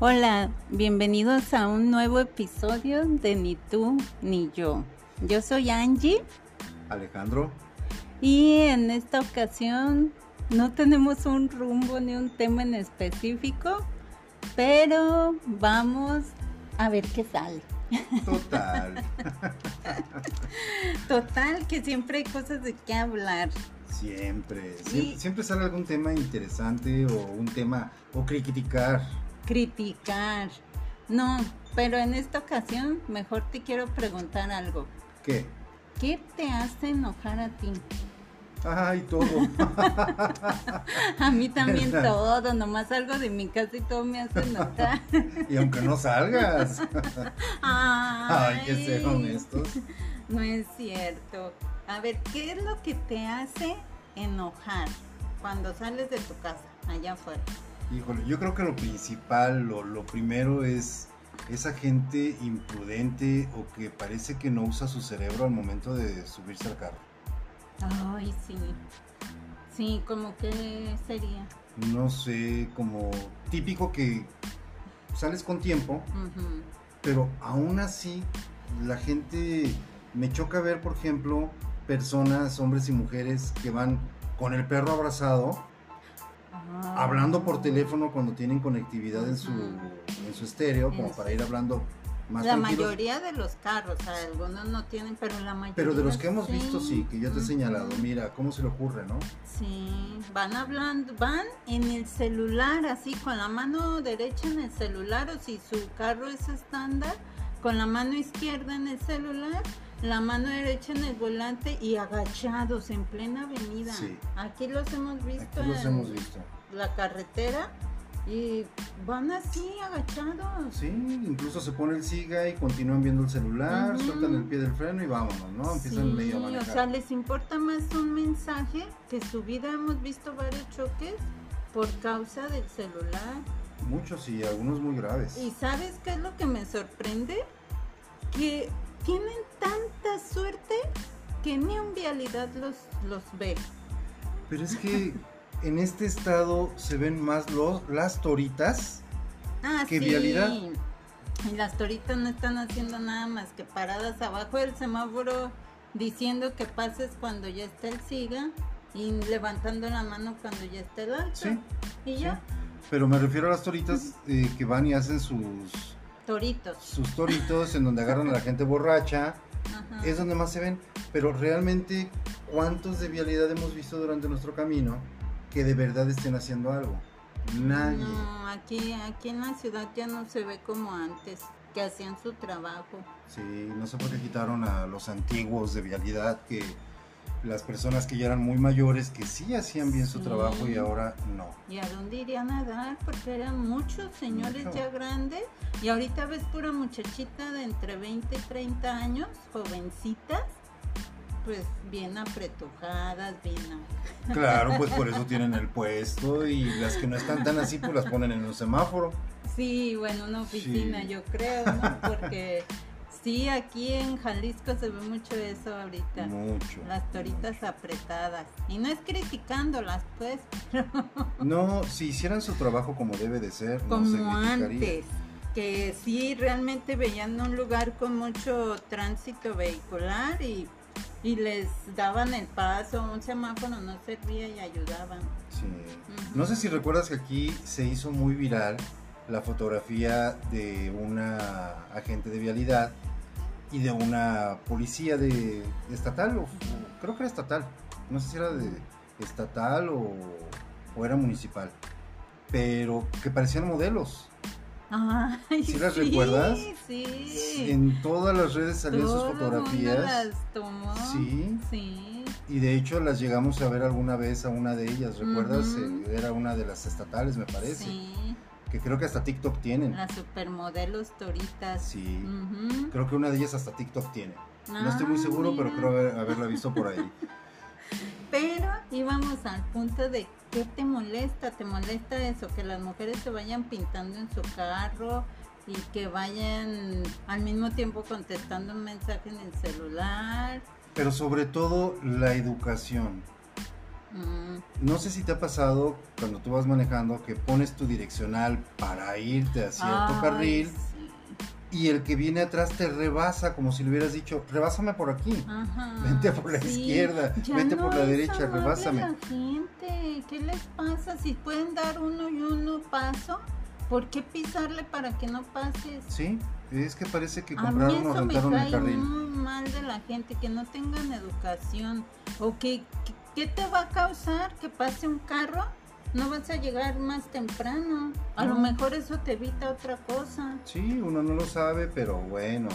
Hola, bienvenidos a un nuevo episodio de Ni tú ni yo. Yo soy Angie Alejandro. y en esta ocasión no tenemos un rumbo ni un tema en específico, pero vamos a ver qué sale. Total. Total, que siempre hay cosas de qué hablar. siempre, Sí. siempre. Siempre sale algún tema interesante o un tema o criticar. Criticar. No, pero en esta ocasión mejor te quiero preguntar algo. ¿Qué? ¿Qué te hace enojar a ti? Ay, todo. A mí también todo, nomás salgo de mi casa y todo me hace enojar. y aunque no salgas. Ay, Ay, que ser honestos. No es cierto. A ver, ¿qué es lo que te hace enojar cuando sales de tu casa, allá afuera? Híjole, yo creo que lo principal, lo, lo primero es esa gente imprudente o que parece que no usa su cerebro al momento de subirse al carro. Ay, sí. Sí, como que sería. No sé, como típico que sales con tiempo, pero aún así la gente me choca ver, por ejemplo, personas, hombres y mujeres que van con el perro abrazado. Hablando por teléfono cuando tienen conectividad en su, en su estéreo, como para ir hablando más La tranquilos. mayoría de los carros, o sea, algunos no tienen, pero la mayoría. Pero de los que hemos visto, sí, que yo te he señalado, mira, ¿cómo se le ocurre, no? Sí, van hablando, van en el celular, así con la mano derecha en el celular, o si su carro es estándar, con la mano izquierda en el celular, la mano derecha en el volante y agachados en plena avenida. Sí. Aquí los hemos visto Aquí los en hemos visto. La carretera y van así agachados. Sí, incluso se pone el siga y continúan viendo el celular, sueltan el pie del freno y vámonos, ¿no? Empiezan Sí, medio a o sea, les importa más un mensaje que su vida. Hemos visto varios choques por causa del celular. Muchos y algunos muy graves. ¿Y sabes qué es lo que me sorprende? Que tienen tanta suerte que ni un vialidad los, los ve. Pero es que en este estado se ven más los, las toritas. Ah, ¿Qué sí. vialidad? Y las toritas no están haciendo nada más que paradas abajo del semáforo diciendo que pases cuando ya está el siga y levantando la mano cuando ya está el alto. Sí, Y sí. ya, Pero me refiero a las toritas eh, que van y hacen sus, toritos. sus toritos en donde agarran a la gente borracha. Ajá. Es donde más se ven. Pero realmente, ¿cuántos de vialidad hemos visto durante nuestro camino que de verdad estén haciendo algo? Nadie. No, aquí, aquí en la ciudad ya no se ve como antes, que hacían su trabajo. Sí, no sé por qué quitaron a los antiguos de vialidad, que las personas que ya eran muy mayores, que sí hacían bien su Sí. trabajo y ahora no. ¿Y a dónde irían a dar? Porque eran muchos señores Mucho. ya grandes. Y ahorita ves pura muchachita de entre 20 y 30 años, jovencitas, pues bien apretujadas, bien... Claro, pues por eso tienen el puesto y las que no están tan así, pues las ponen en un semáforo. Sí, bueno, una oficina Sí. yo creo, ¿no? Porque sí, aquí en Jalisco se ve mucho eso ahorita. Mucho. Las toritas apretadas. Y no es criticándolas, pues, pero No, si hicieran su trabajo como debe de ser, no se como antes. Que sí, realmente veían un lugar con mucho tránsito vehicular y, y les daban el paso, un semáforo no servía y ayudaban. Sí. No sé si recuerdas que aquí se hizo muy viral la fotografía de una agente de vialidad y de una policía de estatal, o, o creo que era estatal, no sé si era de estatal o, o era municipal, pero que parecían modelos. Ay, ¿Sí las recuerdas? Sí. En todas las redes salían sus fotografías las tomó. Sí. Sí. y de hecho las llegamos a ver alguna vez a una de ellas, ¿recuerdas? Eh, Era una de las estatales, me parece, Sí. que creo que hasta TikTok tienen. Las supermodelos toritas. Sí. Creo que una de ellas hasta TikTok tiene. No estoy muy Ah, seguro, pero creo haber- haberla visto por ahí. Pero íbamos al punto de qué te molesta, te molesta eso, que las mujeres se vayan pintando en su carro y que vayan al mismo tiempo contestando un mensaje en el celular. Pero sobre todo la educación. Mm, No sé si te ha pasado cuando tú vas manejando que pones tu direccional para irte a cierto ay, carril sí. Y el que viene atrás te rebasa como si le hubieras dicho, rebásame por aquí. Ajá, Vente por la izquierda, vete por la derecha, rebásame. la gente, ¿qué les pasa? Si pueden dar uno y uno paso, ¿por qué pisarle para que no pases? Sí, es que parece que compraron o rentaron el carril. muy mal de la gente, que no tengan educación. ¿O que, que- qué te va a causar que pase un carro? No vas a llegar más temprano. A lo mejor eso te evita otra cosa. Sí, uno no lo sabe, pero bueno,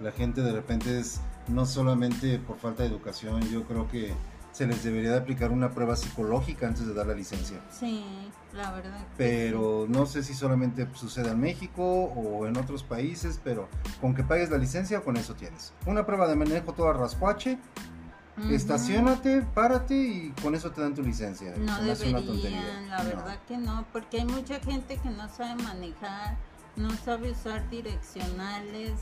la gente de repente es no solamente por falta de educación, yo creo que se les debería de aplicar una prueba psicológica antes de dar la licencia. Sí, la verdad. Pero no sé si solamente sucede en México o en otros países, pero con que pagues la licencia, con eso tienes. Una prueba de manejo toda rascuache, Ujú. estacionate, párate y con eso te dan tu licencia. No Se hace una tontería. deberían, la No. verdad que no, porque hay mucha gente que no sabe manejar, no sabe usar direccionales,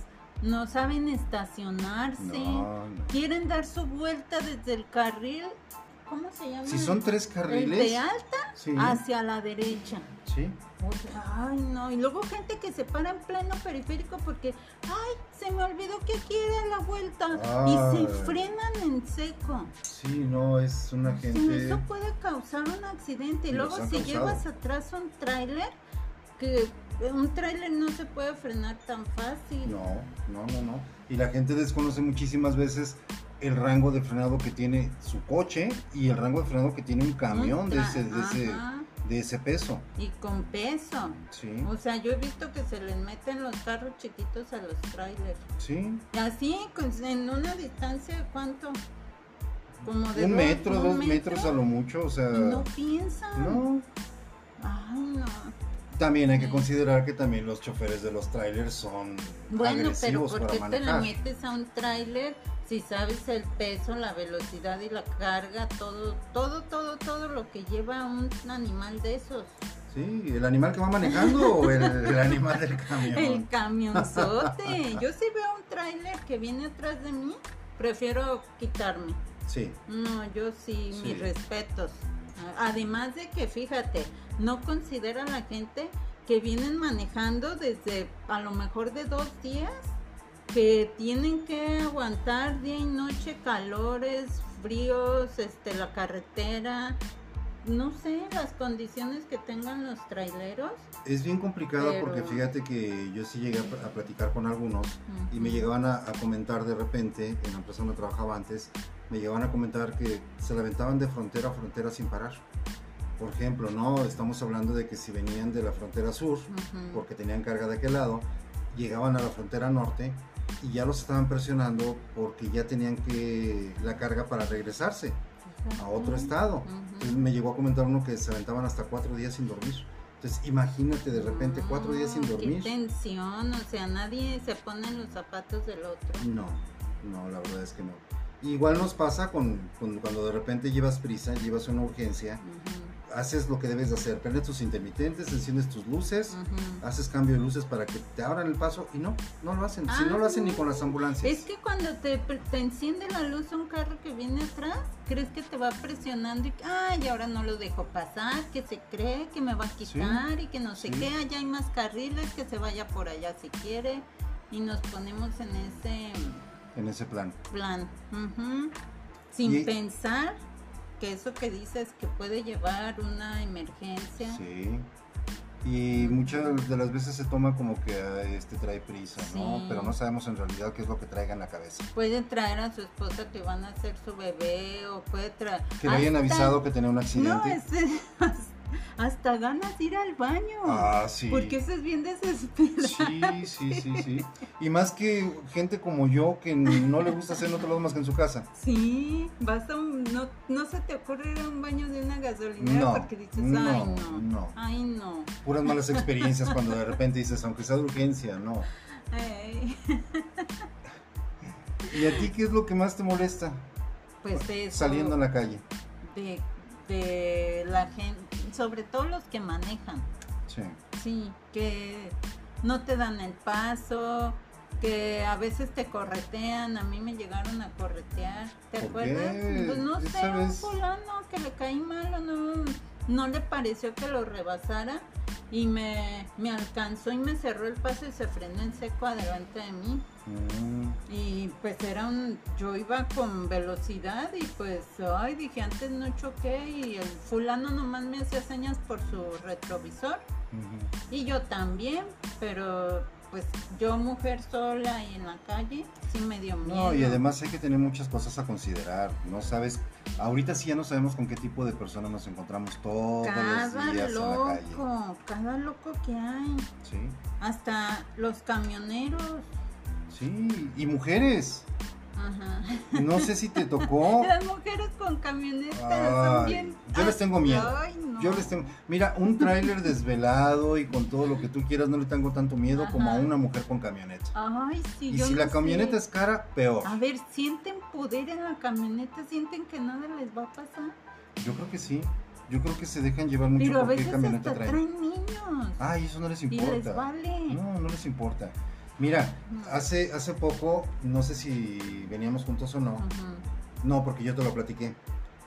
no saben estacionarse, No, no. quieren dar su vuelta desde el carril, ¿cómo se llama? Si son tres el carriles, de alta sí, hacia la derecha. sí. O sea, ay, no, y luego gente que se para en pleno periférico porque, ay, se me olvidó que aquí era la vuelta y se frenan en seco. Sí, no, es una Sí, gente... eso puede causar un accidente. Y luego si causado. llevas atrás un tráiler, que un tráiler no se puede frenar tan fácil. No, no, no, no. Y la gente desconoce muchísimas veces el rango de frenado que tiene su coche y el rango de frenado que tiene un camión de ese, de ese, de ese peso. Y con peso. Sí, O sea, yo he visto que se les meten los carros chiquitos a los trailers. sí. Así, en una distancia, de ¿cuánto? Como de Un dos, metro, un dos metro, metros a lo mucho, o sea... Y no piensan. No. Ay, no. También hay que considerar que también los choferes de los trailers son Bueno, pero agresivos ¿por para qué te manejar. metes a un tráiler si sabes el peso, la velocidad y la carga, todo, todo, todo, todo lo que lleva un animal de esos? Sí, ¿el animal que va manejando o el, el animal del camión? El camionzote. Yo si veo un tráiler que viene atrás de mí, prefiero quitarme. Sí, No, yo sí, Sí. mis respetos. Además de que, fíjate, no considera la gente que vienen manejando desde a lo mejor de dos días, que tienen que aguantar día y noche calores, fríos, este, la carretera, no sé, las condiciones que tengan los traileros. es bien complicado Pero- porque fíjate que yo sí llegué a, platicar con algunos y me llegaban a, a comentar de repente, en la empresa donde trabajaba antes, me llegaban a comentar que se la aventaban de frontera a frontera sin parar. Por ejemplo, no, estamos hablando de que si venían de la frontera sur, porque tenían carga de aquel lado, llegaban a la frontera norte y ya los estaban presionando porque ya tenían que la carga para regresarse a otro estado. Entonces me llegó a comentar uno que se aventaban hasta cuatro días sin dormir. Entonces imagínate de repente cuatro días sin No, dormir. Qué tensión, o sea, nadie se pone en los zapatos del otro. No, no, la verdad es que no. Igual nos pasa con, con cuando de repente llevas prisa, llevas una urgencia, haces lo que debes de hacer, prendes tus intermitentes, enciendes tus luces, haces cambio de luces para que te abran el paso y no, no lo hacen. si no lo hacen ni con las ambulancias. Es que cuando te, te enciende la luz un carro que viene atrás, crees que te va presionando y, ay, ahora no lo dejo pasar, que se cree que me va a quitar y que no sé sí. qué, allá hay más carriles, que se vaya por allá si quiere. Y nos ponemos en ese En ese plan. plan, ujú, sin Y- pensar que eso que dices que puede llevar una emergencia. Sí. Y muchas de las veces se toma como que este trae prisa, ¿no? Sí. Pero no sabemos en realidad qué es lo que traiga en la cabeza. Puede traer a su esposa que van a hacer su bebé o puede traer... Que le hayan avisado que tenía un No, accidente. es, hasta ganas de ir al baño. Ah, sí. Porque eso es bien desesperante. Sí, sí, sí, sí. Y más que gente como yo que no le gusta hacer en otro lado más que en su casa. Sí, a un, no, no se te ocurre ir a un baño de una gasolinera No, porque dices, no, ay no, no. ay no. Puras malas experiencias cuando de repente dices, aunque sea de urgencia, no. Ay, ¿Y a ti qué es lo que más te molesta pues eso. saliendo en la calle? de, de la gente, sobre todo los que manejan. Sí. Sí, que no te dan el paso, que a veces te corretean, a mí me llegaron a corretear, ¿te ¿Por acuerdas? qué? Pues no sé, un fulano que le caí mal o no, no le pareció que lo rebasara y me, me alcanzó y me cerró el paso y se frenó en seco adelante de mí. Mm, Y pues era un, yo iba con velocidad y pues, ay, dije, antes no choqué y el fulano nomás me hacía señas por su retrovisor. Y yo también, pero pues yo mujer sola y en la calle, sí me dio miedo. No, y además hay que tener muchas cosas a considerar. No sabes, ahorita sí ya no sabemos con qué tipo de personas nos encontramos todos Cada los días en la calle. loco, cada loco que hay, Sí, hasta los camioneros. sí, y mujeres. Ajá. No sé si te tocó. Las mujeres con camionetas son bien. yo les tengo miedo. Ay, no. Yo les tengo, mira, un tráiler desvelado y con todo lo que tú quieras, no le tengo tanto miedo como a una mujer con camioneta. Ay, sí, y yo si no la camioneta sé. es cara, peor. A ver, sienten poder en la camioneta, sienten que nada les va a pasar. Yo creo que sí. Yo creo que se dejan llevar mucho Pero a veces camioneta hasta traen. traen niños. Ay, eso no les y les importa. vale. No, no les importa. Mira, hace, hace poco, no sé si veníamos juntos o no. Ujú. No, porque yo te lo platiqué.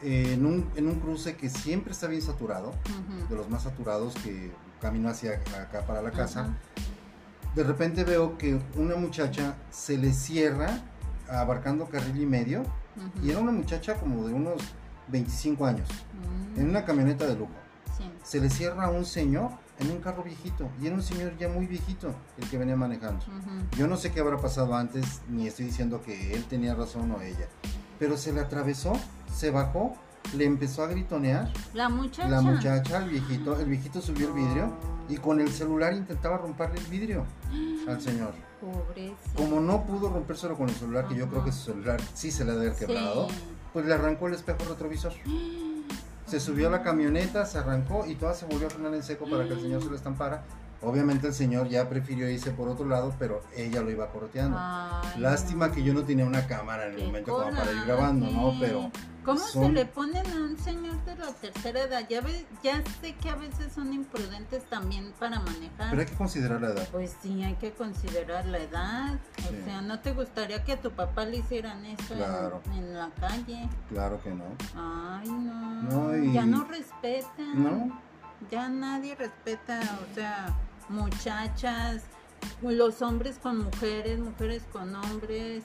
Eh, en, un, en un cruce que siempre está bien saturado, Ujú. de los más saturados que camino hacia acá para la casa, Ajá. de repente veo que una muchacha se le cierra abarcando carril y medio y era una muchacha como de unos 25 años, Mm, en una camioneta de lujo. sí. Se le cierra a un señor en un carro viejito y era un señor ya muy viejito el que venía manejando. Ujú. Yo no sé qué habrá pasado antes, ni estoy diciendo que él tenía razón o ella, pero se le atravesó, se bajó, le empezó a gritonear. La muchacha. La muchacha, el viejito, el viejito subió el vidrio y con el celular intentaba romperle el vidrio al señor. Pobrecito. Como no pudo rompérselo con el celular, que yo creo que su celular sí se le ha de haber quebrado, Sí. pues le arrancó el espejo retrovisor. Se subió a la camioneta, se arrancó y toda se volvió a frenar en seco para que el señor se le estampara. Obviamente el señor ya prefirió irse por otro lado, pero ella lo iba correteando. Ay, Lástima no. que yo no tenía una cámara en el momento como para ir grabando, ¿no? Pero ¿Cómo se le ponen a un señor de la tercera edad? Ya, ve- ya sé que a veces son imprudentes también para manejar. pero hay que considerar la edad. Pues sí, hay que considerar la edad. Sí. O sea, ¿no te gustaría que a tu papá le hicieran eso en- la calle? Claro que no. Ay, no. No, y- Ya no respetan. ¿No? Ya nadie respeta, o sea, muchachas, los hombres con mujeres, mujeres con hombres.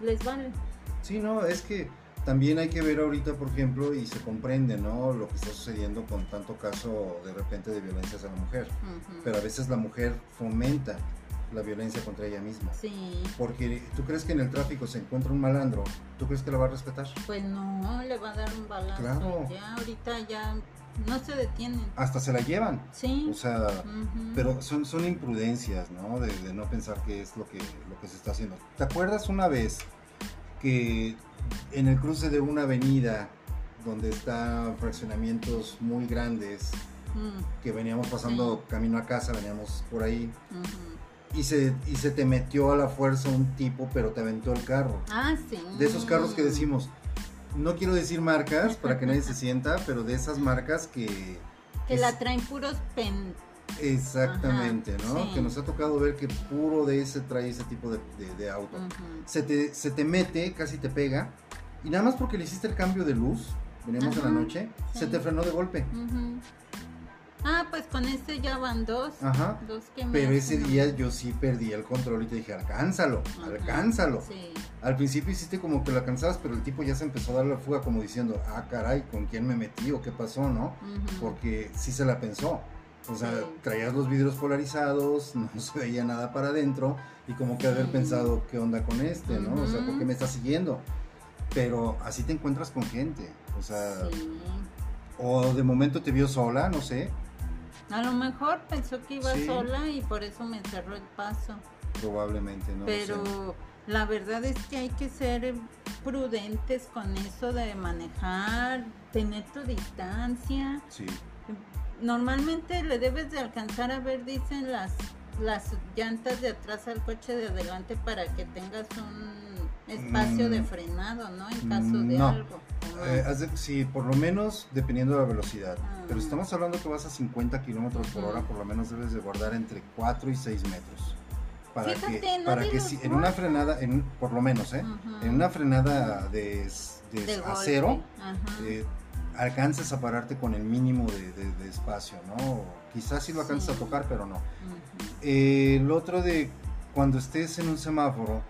Les vale. Sí, no, es que también hay que ver ahorita, por ejemplo, y se comprende, ¿no? Lo que está sucediendo con tanto caso de repente de violencia hacia la mujer. Pero a veces la mujer fomenta la violencia contra ella misma. Sí, Porque tú crees que en el tráfico se encuentra un malandro, ¿tú crees que la va a respetar? pues no, le va a dar un balazo. Claro. Ya, ahorita ya no se detienen. Hasta se la llevan. Sí. O sea, pero son, son imprudencias, ¿no? De, de no pensar que es lo que, lo que se está haciendo. ¿Te acuerdas una vez que en el cruce de una avenida donde están fraccionamientos muy grandes, Mm, que veníamos pasando camino a casa, veníamos por ahí, y se, y se te metió a la fuerza un tipo, pero te aventó el carro? Ah, sí. De esos carros que decimos, no quiero decir marcas para que nadie se sienta, pero de esas marcas que... Que es- la traen puros pen. Exactamente, Ajá, ¿no? sí. Que nos ha tocado ver que puro de ese trae ese tipo de, de- de auto. Se, te, se te mete, casi te pega, y nada más porque le hiciste el cambio de luz, veníamos en la noche, sí. se te frenó de golpe. Ujú. Ah, pues con este ya van dos. Ajá. Dos que me Pero ese día yo sí perdí el control y te dije, alcánzalo, Ajá, alcánzalo. Sí. Al principio hiciste como que lo alcanzabas, pero el tipo ya se empezó a dar la fuga como diciendo, ah, caray, ¿con quién me metí o qué pasó, no? Porque sí se la pensó. O sea, Sí. traías los vidrios polarizados, no se veía nada para adentro y como que haber Sí. pensado, ¿qué onda con este, no? O sea, ¿por qué me está siguiendo? Pero así te encuentras con gente. O sea, Sí. o de momento te vio sola, no sé, A lo mejor pensó que iba sola y por eso me cerró el paso. probablemente, no lo Pero sé. La verdad es que hay que ser prudentes con eso de manejar, tener tu distancia. Sí, Normalmente le debes de alcanzar a ver, dicen las las llantas de atrás al coche de adelante para que tengas un espacio de Mm. frenado, ¿no? En caso de No. algo. Eh, de- sí, por lo menos dependiendo de la velocidad. Ah. Pero estamos hablando que vas a 50 kilómetros por hora, por lo menos debes de guardar entre 4 y 6 metros para Fíjate, que, no para que si, en una frenada, en, por lo menos, ¿eh? En una frenada de, de acero, eh, alcances a pararte con el mínimo de, de- espacio, ¿no? Quizás sí lo alcances Sí. a tocar, pero no. Eh, el otro de cuando estés en un semáforo,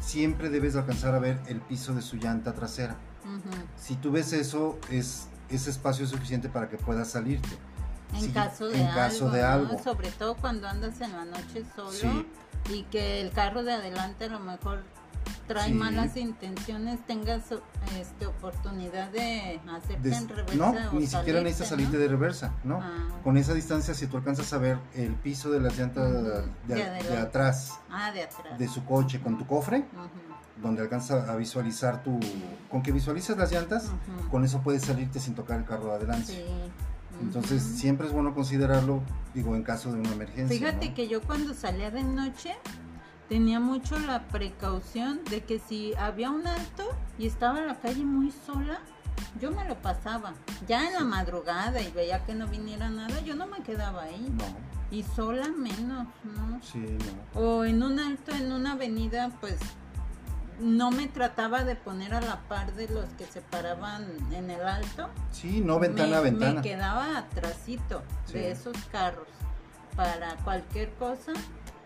siempre debes alcanzar a ver el piso de su llanta trasera. Si tú ves eso, es, ese espacio es suficiente para que puedas salirte. En Sí, caso de en algo, caso de ¿no? algo. sobre todo cuando andas en la noche solo Sí. y que el carro de adelante a lo mejor trae Sí. malas intenciones, tengas este, oportunidad de hacerte en reversa no, o ni siquiera salirte, necesitas ¿no? salirte de reversa, ¿no? Ah, Con esa distancia, si tú alcanzas a ver el piso de las llantas de, de de adelante. atrás ah, de atrás. de su coche con tu cofre, donde alcanza a visualizar tu... Con que visualices las llantas, con eso puedes salirte sin tocar el carro de adelante. Sí. Entonces siempre es bueno considerarlo, digo, en caso de una emergencia. Fíjate ¿no? que yo cuando salía de noche tenía mucho la precaución de que si había un alto y estaba la calle muy sola, yo me lo pasaba. Ya en la madrugada y veía que no viniera nada, yo no me quedaba ahí. No, Y sola menos, ¿no? sí, no. O en un alto, en una avenida, pues no me trataba de poner a la par de los que se paraban en el alto. Sí, no ventana me, a ventana. Me quedaba atrasito Sí. de esos carros para cualquier cosa.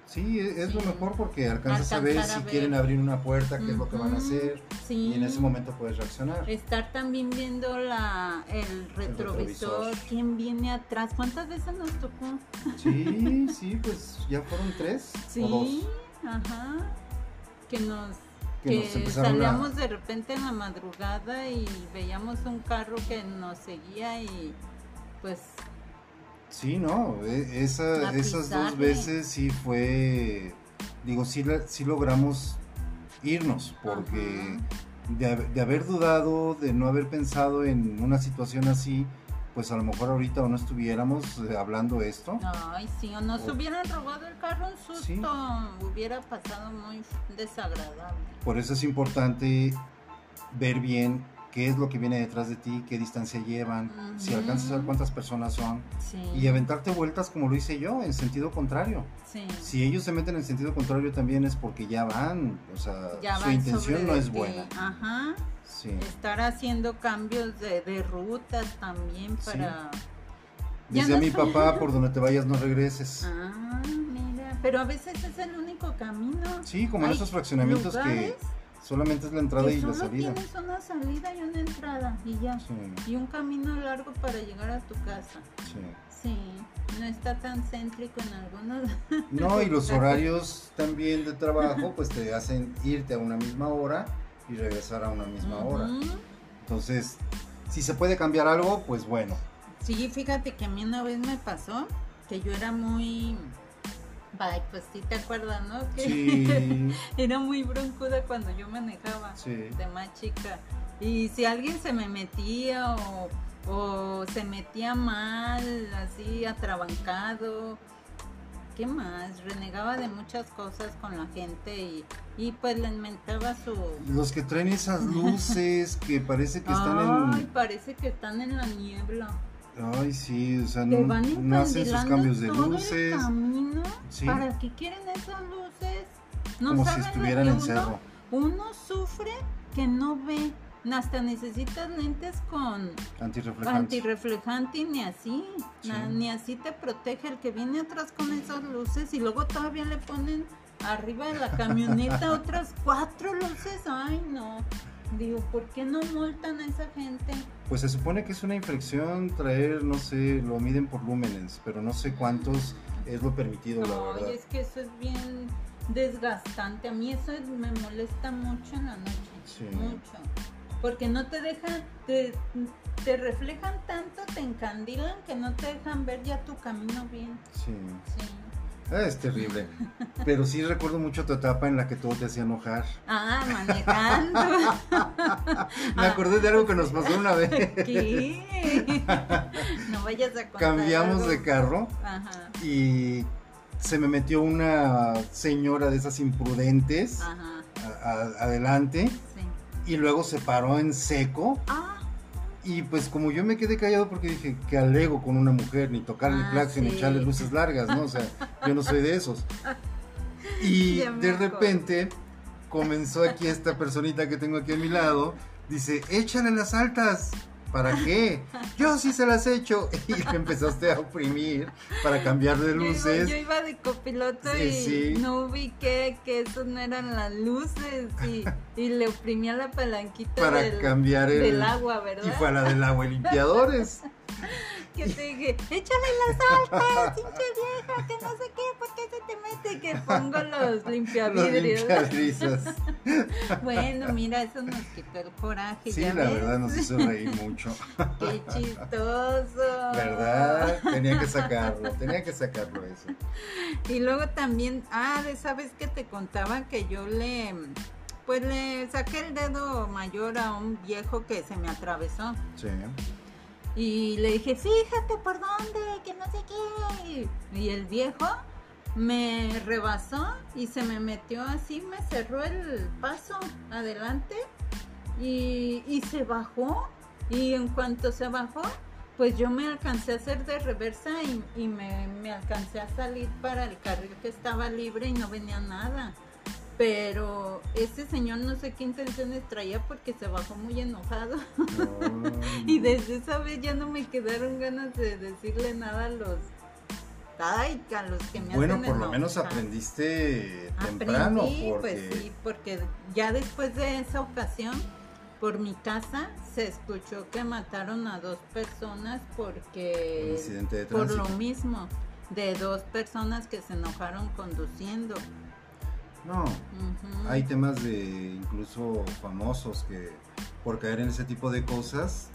Sí, es, es lo mejor porque alcanzas a ver a si ver. quieren abrir una puerta, qué es lo que van a hacer. Sí. Y en ese momento puedes reaccionar. Estar también viendo la, el retrovisor, retrovisor. quién viene atrás. ¿Cuántas veces nos tocó? Sí, sí, pues ya fueron tres o dos. Sí, ajá. Que nos, Que que nos empezaron a- salíamos de repente en la madrugada y veíamos un carro que nos seguía y pues Sí, no, e- esa- A esas dos veces sí fue, digo, sí, sí logramos irnos, porque de, de haber dudado, de no haber pensado en una situación así, pues a lo mejor ahorita o no estuviéramos eh, hablando esto. Ay, sí, o nos O- hubieran robado el carro un susto, Sí. hubiera pasado muy desagradable. Por eso es importante ver bien qué es lo que viene detrás de ti, qué distancia llevan, si alcanzas a ver cuántas personas son Sí. y aventarte vueltas como lo hice yo, en sentido contrario. Sí. Si ellos se meten en sentido contrario también es porque ya van, o sea, Ya su intención no es buena. Ajá. Sí. Estar haciendo cambios de, de rutas también para... Dice a mi papá, por donde te vayas no regreses. Ah, mira. Pero a veces es el único camino. Sí, como en esos fraccionamientos lugares que solamente es la entrada y la solo salida. tienes una salida y una entrada y ya. Sí, Y un camino largo para llegar a tu casa. sí. Sí, no está tan céntrico en algunos. No, y los horarios también de trabajo pues te hacen irte a una misma hora y regresar a una misma hora. Entonces, si se puede cambiar algo, pues bueno. Sí, fíjate que a mí una vez me pasó que yo era muy... Ay, pues sí te acuerdas, ¿no? Que Sí, era muy broncuda cuando yo manejaba sí. de más chica. Y si alguien se me metía o, o se metía mal, así atrabancado, ¿qué más? Renegaba de muchas cosas con la gente y, y pues le inventaba su... Los que traen esas luces que parece que están Ay, en... parece que están en la niebla. Ay, sí, o sea, no, no hacen sus cambios de luces. Sí. ¿Para qué quieren esas luces? No Como si saben lo estuvieran que en uno- cerro. Uno sufre que no ve. Hasta necesitas lentes con antirreflejante y ni así. Sí. Ni así te protege el que viene atrás con esas luces y luego todavía le ponen arriba de la camioneta otras cuatro luces. Ay, no. Digo, ¿por qué no multan a esa gente? Pues se supone que es una infracción traer, no sé, lo miden por lúmenes, pero no sé cuántos es lo permitido, la Ay, verdad. es que eso es bien desgastante. A mí eso es- me molesta mucho en la noche. Sí. Mucho. Porque no te dejan, te, te reflejan tanto, te encandilan que no te dejan ver ya tu camino bien. Sí. Sí. Ah, es terrible. Pero sí recuerdo mucho tu etapa en la que todo te hacía enojar. Ah, manejando. Me acordé de algo que nos pasó una vez. ¿Qué? No vayas a contar. Cambiamos algo. de carro Ajá, y se me metió una señora de esas imprudentes ajá, a- a- adelante sí. y luego se paró en seco Ah, y pues como yo me quedé callado porque dije que alego con una mujer ni tocarle el Ah, claxon ni echarle luces largas, ¿no? O sea, yo no soy de esos. Y de repente comenzó aquí esta personita que tengo aquí a mi lado, dice, échale las altas. ¿Para qué? Yo sí se las echo. Y le empezaste a oprimir para cambiar de Yo luces. yo iba de copiloto Sí, y sí. no ubiqué que eso no eran las luces y, y le oprimía la palanquita para del, cambiar el del agua, ¿verdad? y fue a la del agua y limpiadores Que te dije, échale las altas, pinche vieja, que no sé qué, ¿por qué se te mete? Que pongo los los limpiavidrios. limpiabrisas Bueno, mira, eso nos quitó el coraje. sí ¿ya la ves? verdad nos hizo reír mucho Qué chistoso. verdad tenía que sacarlo tenía que sacarlo eso Y luego también, ah, de esa vez que te contaba que yo le, pues le saqué el dedo mayor a un viejo que se me atravesó. sí Y le dije, fíjate por dónde, que no sé qué. Y el viejo me rebasó y se me metió así, me cerró el paso adelante y, y se bajó. Y en cuanto se bajó, pues yo me alcancé a hacer de reversa y, y me, me alcancé a salir para el carril que estaba libre y no venía nada. Pero ese señor no sé qué intenciones traía porque se bajó muy enojado. No. Y desde esa vez ya no me quedaron ganas de decirle nada a los. Ay, a los que me bueno hacen por lo menos aprendiste temprano Aprendí, porque pues sí, porque ya después de esa ocasión, por mi casa, se escuchó que mataron a dos personas un porque. incidente de Por lo mismo, de dos personas que se enojaron conduciendo. No. Hay temas de incluso famosos que por caer en ese tipo de cosas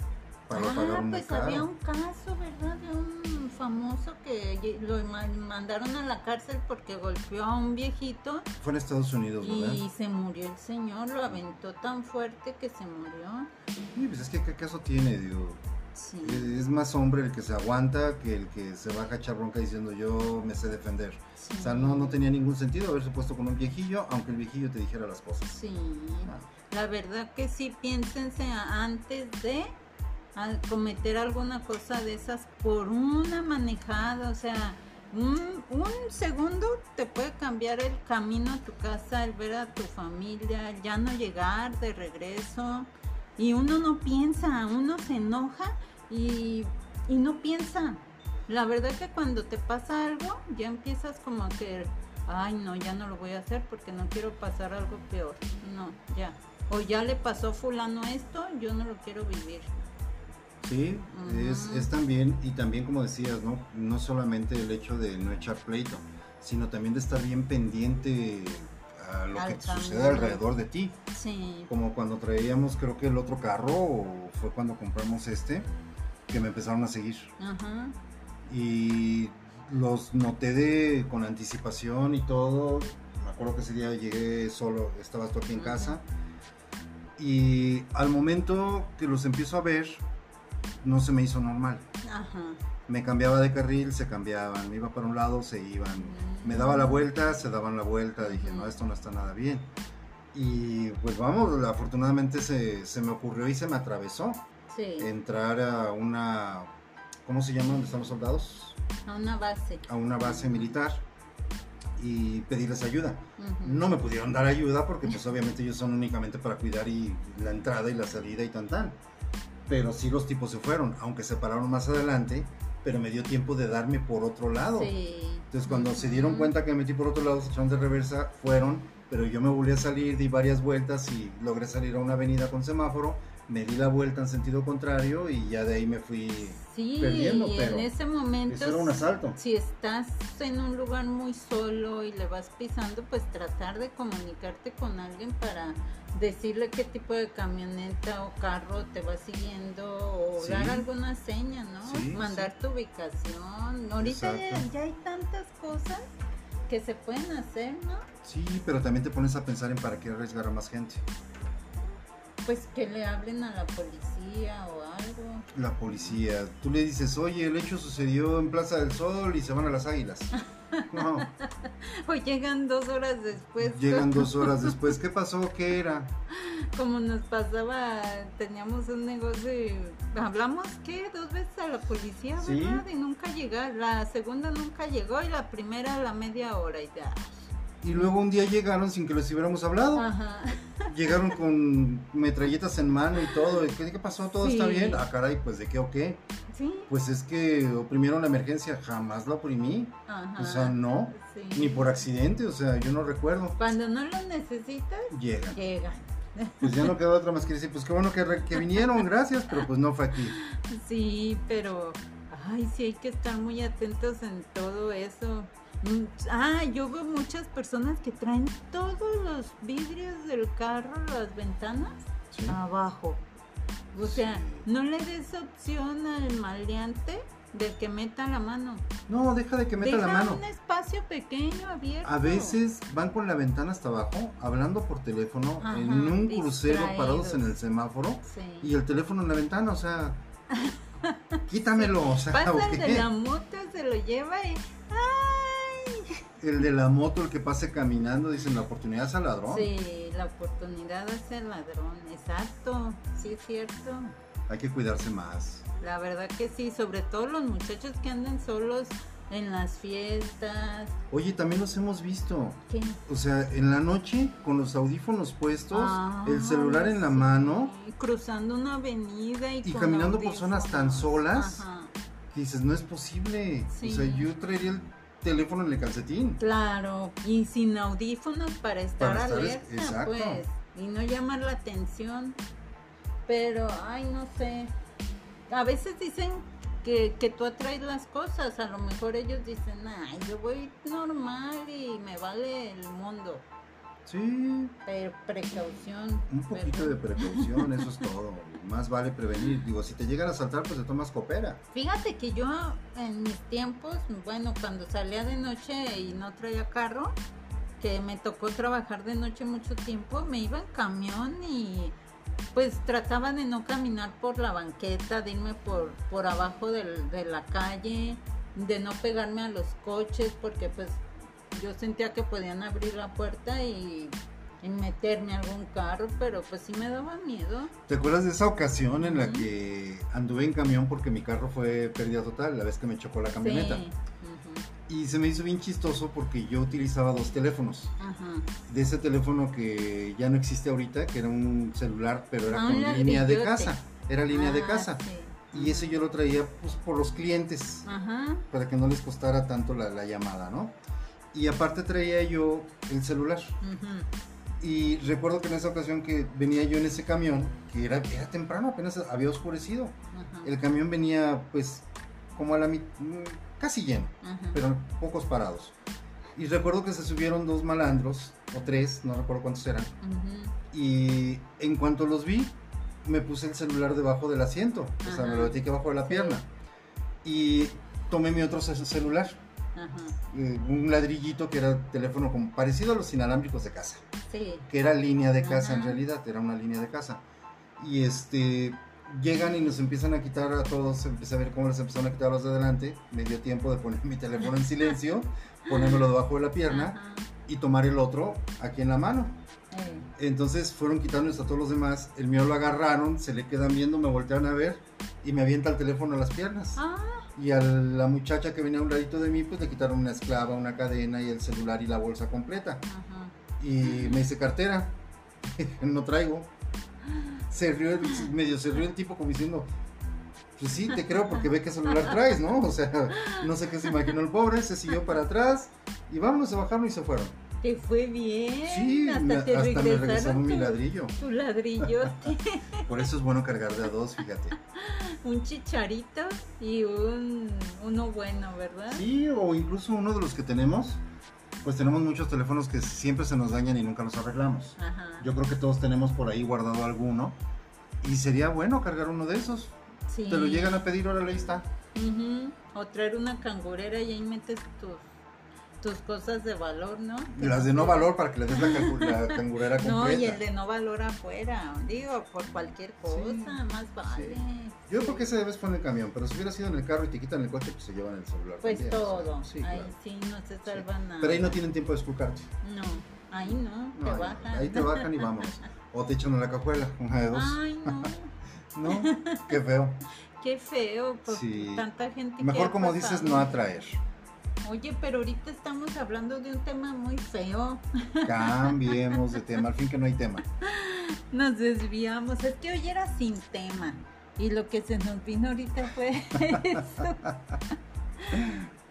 para ah, pagar muy pues caro. había un caso, ¿verdad? De un famoso que lo ma- mandaron a la cárcel porque golpeó a un viejito. Fue en Estados Unidos verdad y se murió el señor, lo aventó tan fuerte que se murió. Sí, pues es que qué caso tiene digo Sí. Es más hombre el que se aguanta que el que se baja a echar bronca diciendo yo me sé defender. sí. O sea, no, no tenía ningún sentido haberse puesto con un viejillo, aunque el viejillo te dijera las cosas. Sí. Ah, La verdad que sí, piénsense antes de cometer alguna cosa de esas por una manejada, o sea, un, un segundo te puede cambiar el camino a tu casa, el ver a tu familia, ya no llegar de regreso. Y uno no piensa, uno se enoja y, y no piensa. La verdad que cuando te pasa algo, ya empiezas como a que, ay no, ya no lo voy a hacer porque no quiero pasar algo peor. No, ya. O ya le pasó fulano esto, yo no lo quiero vivir. Sí, es, es también, y también como decías, ¿no? No solamente el hecho de no echar pleito, sino también de estar bien pendiente a lo Al que sucede camino. alrededor de ti. Sí. Como cuando traíamos, creo que el otro carro, o fue cuando compramos este, que me empezaron a seguir. Ajá. y los noté de, con anticipación y todo. Me acuerdo que ese día llegué solo, estabas tú aquí en casa. Y al momento que los empiezo a ver, no se me hizo normal. Ajá. Me cambiaba de carril, se cambiaban, me iba para un lado, se iban. Me daba la vuelta, se daban la vuelta. Dije, no, esto no está nada bien. Y pues vamos, afortunadamente se, se me ocurrió y se me atravesó Sí. entrar a una, ¿cómo se llama? ¿Dónde están los soldados? A una base. a una base militar y pedirles ayuda. Ujú. No me pudieron dar ayuda porque pues obviamente ellos son únicamente para cuidar y la entrada y la salida y tan tan. Pero sí los tipos se fueron, aunque se pararon más adelante, pero me dio tiempo de darme por otro lado. Sí. Entonces cuando se dieron cuenta que me metí por otro lado, se echaron de reversa, fueron, pero yo me volví a salir, di varias vueltas y logré salir a una avenida con semáforo, me di la vuelta en sentido contrario y ya de ahí me fui Sí, perdiendo, y pero en ese momento, Eso era un asalto. si estás en un lugar muy solo y le vas pisando, pues tratar de comunicarte con alguien para decirle qué tipo de camioneta o carro te va siguiendo o Sí. dar alguna seña, ¿no? Sí, Mandar tu ubicación. Ahorita ya, ya hay tantas cosas que se pueden hacer, ¿no? Sí, pero también te pones a pensar en para qué arriesgar a más gente. Pues que le hablen a la policía o algo. La policía, tú le dices, oye, el hecho sucedió en Plaza del Sol y se van a las águilas. No, O llegan dos horas después. llegan dos horas después. ¿Qué pasó? ¿Qué era? Como nos pasaba, teníamos un negocio y hablamos que dos veces a la policía, Sí. ¿verdad? Y nunca llegó. La segunda nunca llegó y la primera a la media hora y ya. Y luego un día llegaron sin que les hubiéramos hablado. Ajá. Llegaron con metralletas en mano y todo. ¿Y ¿Qué, qué pasó? ¿Todo está bien? Ah, caray, pues de qué o qué. Sí. Pues es que oprimieron la emergencia. Jamás la oprimí. Ajá. O sea, no. Sí. Ni por accidente, o sea, yo no recuerdo. Cuando no lo necesitas, Llegan. llegan. Pues ya no quedó otra más que decir, pues qué bueno que, que vinieron, gracias, pero pues no fue aquí. Sí, pero ay, sí hay que estar muy atentos en todo eso. Ah, yo veo muchas personas que traen todos los vidrios del carro, las ventanas, Sí. abajo. O sea, Sí. no le des opción al maleante de que meta la mano. No, deja de que meta Deja la mano. un espacio pequeño abierto. A veces van con la ventana hasta abajo, hablando por teléfono, Ajá, en un crucero distraídos. parados en el semáforo, Sí. y el teléfono en la ventana, o sea, quítamelo, o sea, Pasa ¿o el de la moto, se lo lleva y ¡ay! El de la moto, el que pase caminando, dicen, la oportunidad es al ladrón. Sí, la oportunidad hace el ladrón, exacto, sí es cierto. Hay que cuidarse más. La verdad que sí, sobre todo los muchachos que andan solos en las fiestas. Oye, también los hemos visto. ¿Qué? O sea, en la noche, con los audífonos puestos, el Ay, celular en la sí, mano, cruzando una avenida y, Y caminando por zonas tan solas. Ajá, que dices, no es posible. Sí. O sea, yo traería el teléfono en el calcetín. Claro, y sin audífonos para estar Para estar es- alerta, exacto. pues, y no llamar la atención. Pero, ay, no sé. A veces dicen que, que tú atraes las cosas, a lo mejor ellos dicen, ay, yo voy normal y me vale el mundo. Sí, Pero precaución. un poquito de precaución, eso es todo. Más vale prevenir. Digo, si te llegan a saltar, pues te tomas copera. Fíjate que yo en mis tiempos, bueno, cuando salía de noche y no traía carro, que me tocó trabajar de noche mucho tiempo, me iba en camión y pues trataba de no caminar por la banqueta, de irme por, por abajo del- de la calle, de no pegarme a los coches, porque pues yo sentía que podían abrir la puerta y, y meterme a algún carro, pero pues sí me daba miedo. ¿Te acuerdas de esa ocasión en la que anduve en camión porque mi carro fue pérdida total, la vez que me chocó la camioneta? Sí. Y se me hizo bien chistoso porque yo utilizaba dos teléfonos. Ajá. De ese teléfono que ya no existe ahorita, que era un celular, pero era Ah, con línea de casa. Era línea de Ah, casa. sí. Y ese yo lo traía pues por los clientes. Ajá. para que no les costara tanto la, la llamada, ¿no? Y aparte traía yo el celular. Y recuerdo que en esa ocasión que venía yo en ese camión, que era, era temprano, apenas había oscurecido. El camión venía pues como a la mitad, casi lleno, pero pocos parados. Y recuerdo que se subieron dos malandros, o tres, no recuerdo cuántos eran. Y en cuanto los vi, me puse el celular debajo del asiento. O sea, me lo metí abajo de la pierna. Y tomé mi otro ce- celular. Eh, un ladrillito que era teléfono como parecido a los inalámbricos de casa, Sí. que era línea de casa en realidad, era una línea de casa. Y este llegan y nos empiezan a quitar a todos, empecé a ver cómo les empezaron a quitar los de adelante, me dio tiempo de poner mi teléfono en silencio, ponérmelo debajo de la pierna Ajá. y tomar el otro aquí en la mano. Entonces fueron quitándonos a todos los demás, el mío lo agarraron, se le quedan viendo, me voltearon a ver y me avienta el teléfono a las piernas. Ah, Y a la muchacha que venía a un ladito de mí, pues le quitaron una esclava, una cadena y el celular y la bolsa completa. ajá. Y me dice cartera, no traigo. Se rió, el- medio se rió el tipo como diciendo, pues sí, te creo porque ve qué celular traes, ¿no? O sea, no sé qué se imaginó el pobre, se siguió para atrás y vámonos, se bajaron y se fueron. Te fue bien. Sí, hasta, me- te hasta me regresaron regresaron mi tu- ladrillo. Tu ladrillote, Por eso es bueno cargar de a dos, fíjate. un chicharito y un uno bueno, ¿verdad? Sí, o incluso uno de los que tenemos, pues tenemos muchos teléfonos que siempre se nos dañan y nunca los arreglamos. Ajá. Yo creo que todos tenemos por ahí guardado alguno. Y sería bueno cargar uno de esos. Sí. Te lo llegan a pedir, órale, ahí está. Ujú, O traer una cangurera y ahí metes tus, tus cosas de valor, ¿no? Las de no valor para que le des la, la cangurera completa. No, y el de no valor afuera, digo, por cualquier cosa, más vale. Yo Sí. creo que ese debes poner en el camión, pero si hubiera sido en el carro y te quitan el coche, pues se llevan el celular. Pues también, todo, ahí claro. sí no se salva nada. Pero ahí no tienen tiempo de esculcarte. No, ahí no, No, te ahí, bajan. ahí te bajan y vamos. O te echan a la cajuela, una de dos. Ay, no, No, qué feo. qué feo, porque Sí. tanta gente Mejor como dices, no atraer. Oye, pero ahorita estamos hablando de un tema muy feo. Cambiemos de tema, al fin que no hay tema. Nos desviamos. Es que hoy era sin tema. Y lo que se nos vino ahorita fue eso.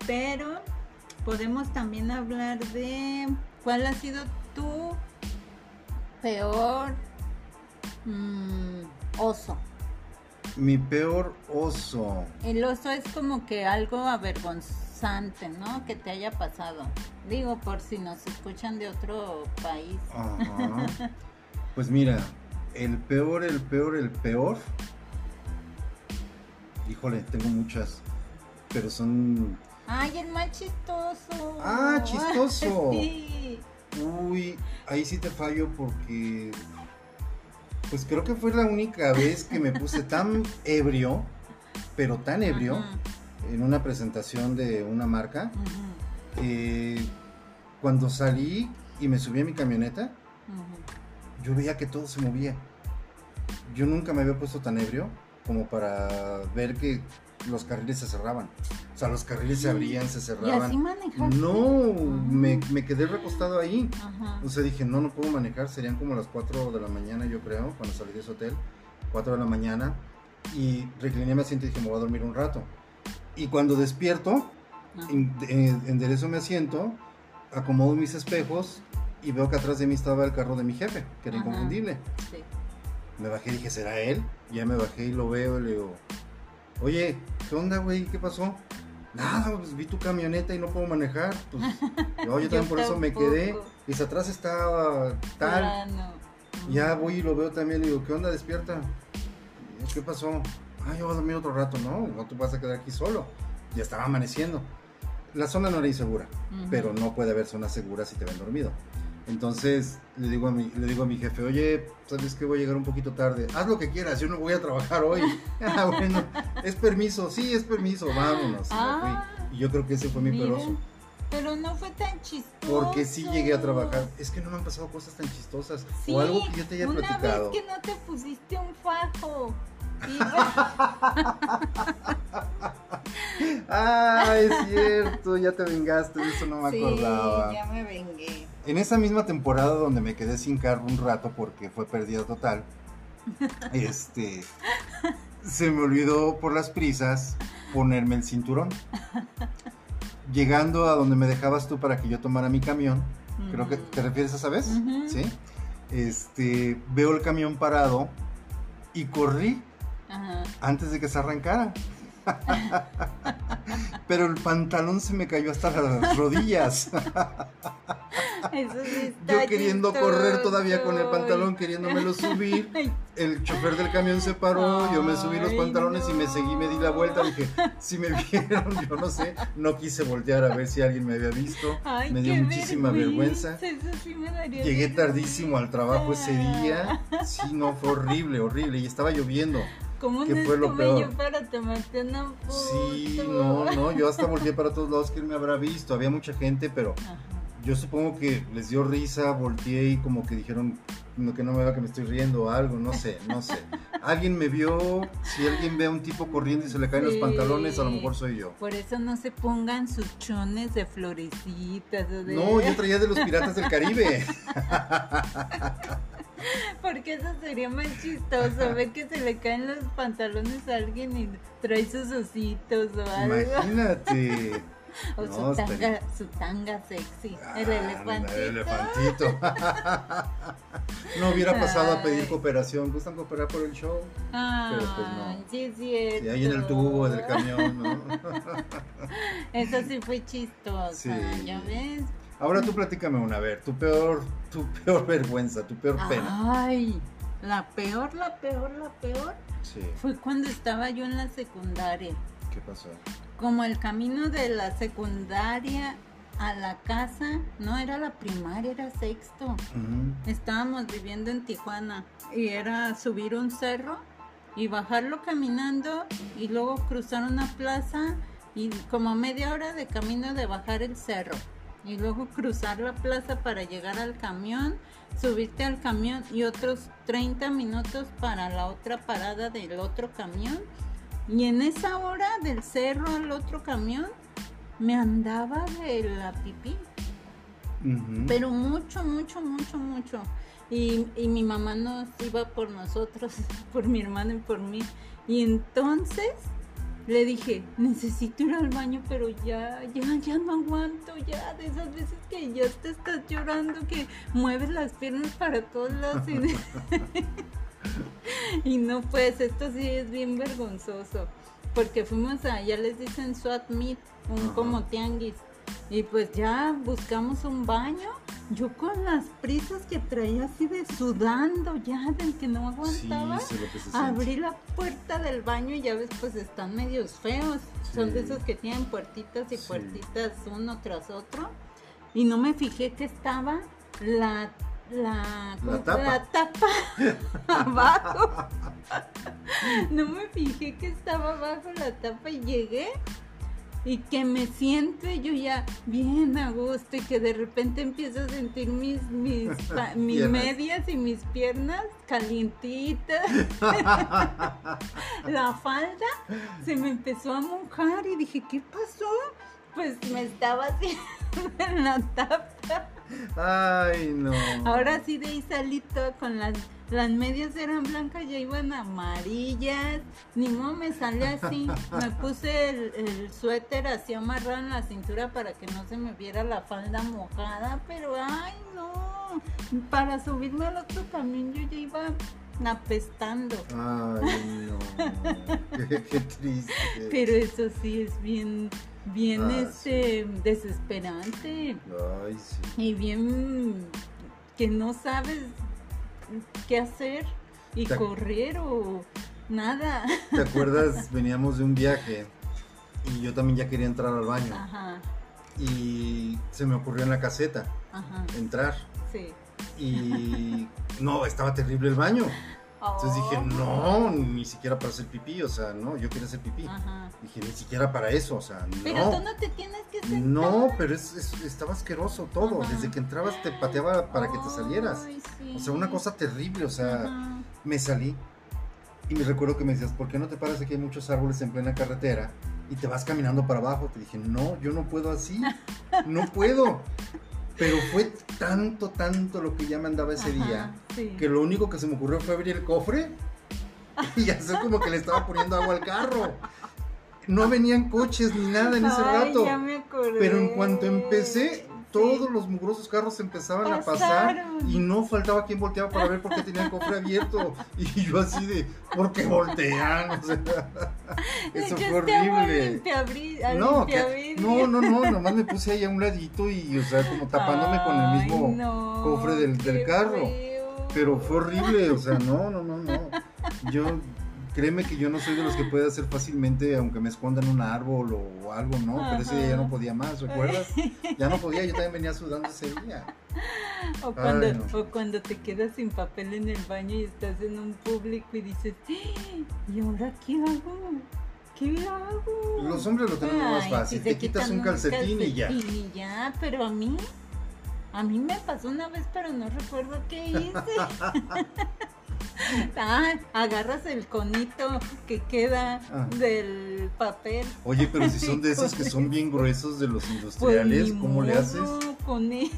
Pero podemos también hablar de cuál ha sido tu peor mm, oso. Mi peor oso. El oso es como que algo avergonzante, ¿no? Que te haya pasado. Digo, por si nos escuchan de otro país. Ajá. Pues mira, el peor, el peor, el peor. Híjole, tengo muchas. Pero son. Ay, el más chistoso. Ah, chistoso. Sí. Uy, ahí sí te fallo porque. Pues creo que fue la única vez que me puse tan ebrio, pero tan ebrio, en una presentación de una marca. que cuando salí y me subí a mi camioneta, yo veía que todo se movía. Yo nunca me había puesto tan ebrio como para ver que los carriles se cerraban. O sea, los carriles se abrían, se ¿Y así cerraban. manejaste? No, me, me quedé recostado ahí. Ajá. O sea, dije, no, no puedo manejar. Serían como las 4 de la mañana, yo creo, cuando salí de ese hotel. 4 de la mañana. Y recliné mi asiento y dije, me voy a dormir un rato. Y cuando despierto, en- en- enderezo mi asiento, acomodo mis espejos y veo que atrás de mí estaba el carro de mi jefe, que era Ajá. inconfundible. Sí. Me bajé y dije, ¿será él? Ya me bajé y lo veo y le digo, oye, ¿qué onda, güey? ¿Qué pasó? Nada, pues vi tu camioneta y no puedo manejar. Pues, yo, yo también por eso me quedé. Dice, atrás está tal. Plano. Ya voy y lo veo también. Le digo, ¿qué onda? Despierta. ¿Qué pasó? Ah, yo voy a dormir otro rato. No, no te vas a quedar aquí solo. Ya estaba amaneciendo. La zona no era insegura, pero no puede haber zona segura si te ven dormido. Entonces le digo, a mi, le digo a mi jefe, oye, ¿sabes que voy a llegar un poquito tarde? Haz lo que quieras, yo no voy a trabajar hoy. ah, bueno, es permiso, sí, es permiso, vámonos. Ah. Y yo creo que ese fue mi Mira, peroso. Pero no fue tan chistoso. Porque sí llegué a trabajar. Es que no me han pasado cosas tan chistosas. Sí, o algo que yo te haya una platicado. vez que no te pusiste un fajo. Ah, es cierto, ya te vengaste, de eso no me sí, acordaba. ya me vengué. En esa misma temporada donde me quedé sin carro un rato porque fue pérdida total, este, se me olvidó por las prisas ponerme el cinturón. Llegando a donde me dejabas tú para que yo tomara mi camión, creo que te refieres a esa vez. ¿sí? Este, veo el camión parado y corrí Ajá. antes de que se arrancara. Pero el pantalón se me cayó hasta las rodillas. Eso sí está Yo queriendo correr todavía con el pantalón, queriéndomelo subir. El chofer del camión se paró, yo me subí los pantalones y me seguí, me di la vuelta. Dije, si me vieron, yo no sé. No quise voltear a ver si alguien me había visto. ay, me dio muchísima vergüenza. Sí me Llegué tardísimo al trabajo ese día. Sí, no, fue horrible, horrible. Y estaba lloviendo. ¿Cómo ¿Qué no fue lo peor? yo para tomarte una foto? Sí, no, no, yo hasta volteé para todos lados que él me habrá visto. Había mucha gente, pero Ajá. yo supongo que les dio risa, volteé y como que dijeron no, que no me vea que me estoy riendo o algo, no sé, no sé. Alguien me vio, si alguien ve a un tipo corriendo y se le caen los pantalones, a lo mejor soy yo. Por eso no se pongan sus chones de florecitas o de... No, yo traía de los piratas del Caribe. Porque eso sería más chistoso, ver que se le caen los pantalones a alguien y trae sus ositos o algo. Imagínate. O No, su, tanga, estaría- su tanga sexy. Ah, el elefantito. el elefantito. no hubiera pasado a pedir cooperación. ¿Gustan cooperar por el show? Ay, Pero pues no. sí es cierto. Sí, ahí en el tubo del camión, ¿no? Eso sí fue chistosa, Sí. ¿ya ves? Ahora tú platícame una, a ver, tu peor, tu peor vergüenza, tu peor pena. Ay, la peor, la peor, la peor Sí, fue cuando estaba yo en la secundaria. ¿qué pasó? Como el camino de la secundaria a la casa, no era la primaria, era sexto. Estábamos viviendo en Tijuana y era subir un cerro y bajarlo caminando y luego cruzar una plaza y como media hora de camino de bajar el cerro y luego cruzar la plaza para llegar al camión, subirte al camión y otros 30 minutos para la otra parada del otro camión y en esa hora del cerro al otro camión me andaba de la pipí. Pero mucho, mucho, mucho, mucho. Y, y mi mamá nos iba por nosotros, por mi hermano y por mí. Y entonces le dije, necesito ir al baño, pero ya, ya, ya no aguanto, ya, de esas veces que ya te estás llorando, que mueves las piernas para todos lados y, y no pues, esto sí es bien vergonzoso, porque fuimos a, ya les dicen SWAT meet, un Ajá. como tianguis, y pues ya buscamos un baño, yo con las prisas que traía así de sudando ya, del que no Sí, aguantaba. que siente. Abrí la puerta del baño y ya ves, pues están medios feos. Son de Sí. esos que tienen puertitas y Sí. puertitas uno tras otro. Y no me fijé que estaba la, la, ¿cómo se- tapa. la tapa abajo. No me fijé que estaba abajo la tapa y llegué. Y que me siento yo ya bien a gusto y que de repente empiezo a sentir mis, mis, mis medias y mis piernas calientitas. La falda se me empezó a mojar y dije, ¿qué pasó? Pues me estaba haciendo en la tapa. Ay, no. Ahora sí de ahí salí toda con las, las medias eran blancas, ya iban amarillas. Ni modo me salí así. Me puse el, el suéter así amarrado en la cintura para que no se me viera la falda mojada. Pero ay no. Para subirme al otro camión yo ya iba apestando. Ay, no. qué, qué triste. Pero eso sí es bien, bien Ah, este desesperante. Ay, sí. y bien que no sabes qué hacer y Te- correr o nada. ¿Te acuerdas? Veníamos de un viaje y yo también ya quería entrar al baño. Ajá, Y se me ocurrió en la caseta ajá, entrar. sí. Y no, estaba terrible el baño. Entonces dije, Oh. no, ni siquiera para hacer pipí, o sea, no, yo quería hacer pipí. Ajá. Dije, ni siquiera para eso, o sea, Pero tú no. no te tienes que sentar. No, pero es, es- estaba asqueroso todo. Ajá. Desde que entrabas te pateaba para que te salieras. Sí. O sea, una cosa terrible, o sea, Ajá. me salí y me recuerdo que me decías, ¿por qué no te paras aquí hay muchos árboles en plena carretera y te vas caminando para abajo? Te dije, no, yo no puedo así, no puedo. Pero fue tanto, tanto lo que ya me andaba ese Ajá, día, sí. que lo único que se me ocurrió fue abrir el cofre y hacer como que le estaba poniendo agua al carro. No venían coches ni nada en ese Ay, rato. ya me acordé. Pero en cuanto empecé. Todos los mugrosos carros empezaban a pasar y no faltaba quien volteaba para ver por qué tenía el cofre abierto. Y yo así de, ¿por qué voltean? O sea, eso fue estaba horrible. No, que- no, no, no, nomás me puse ahí a un ladito y, o sea, como tapándome con el mismo no, cofre del, del carro. feo. Pero fue horrible, o sea, no, no, no, no. Yo, créeme que yo no soy de los que puede hacer fácilmente, aunque me esconda en un árbol o algo, ¿no? Pero ese día ya no podía más, ¿recuerdas? Ya no podía, yo también venía sudando ese día. O cuando, Ay, no. o cuando te quedas sin papel en el baño y estás en un público y dices, "¡Ah! ¿y ahora qué hago? ¿Qué hago? Los hombres lo tenemos más fácil, si te quitas un calcetín y ya. calcetín y ya, pero a mí, a mí me pasó una vez, pero no recuerdo qué hice. ah, agarras el conito que queda Ah. del papel. Oye, pero si son de esos que son bien gruesos de los Pues industriales, ni ¿cómo le haces? con eso?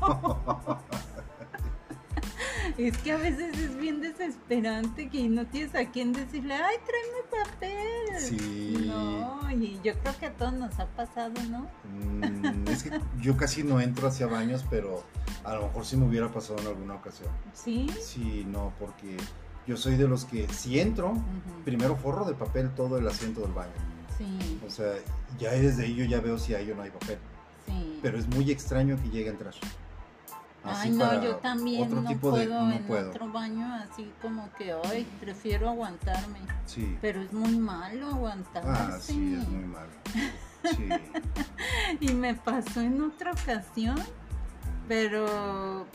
es que a veces es bien desesperante que no tienes a quién decirle, ay, tráeme papel. Sí. No, y yo creo que a todos nos ha pasado, ¿no? Mm, es que yo casi no entro hacia baños, pero a lo mejor sí me hubiera pasado en alguna ocasión. Sí. Sí, no, porque yo soy de los que si entro, primero forro de papel todo el asiento del baño. Sí, O sea, ya desde ahí yo ya veo si hay o no hay papel. sí. Pero es muy extraño que llegue a entrar. Ay, no, yo también no puedo de, no en puedo. otro baño así como que, ay, prefiero aguantarme. Sí. Pero es muy malo aguantarse. Ah, sí, es muy malo. Sí. Y me pasó en otra ocasión, pero...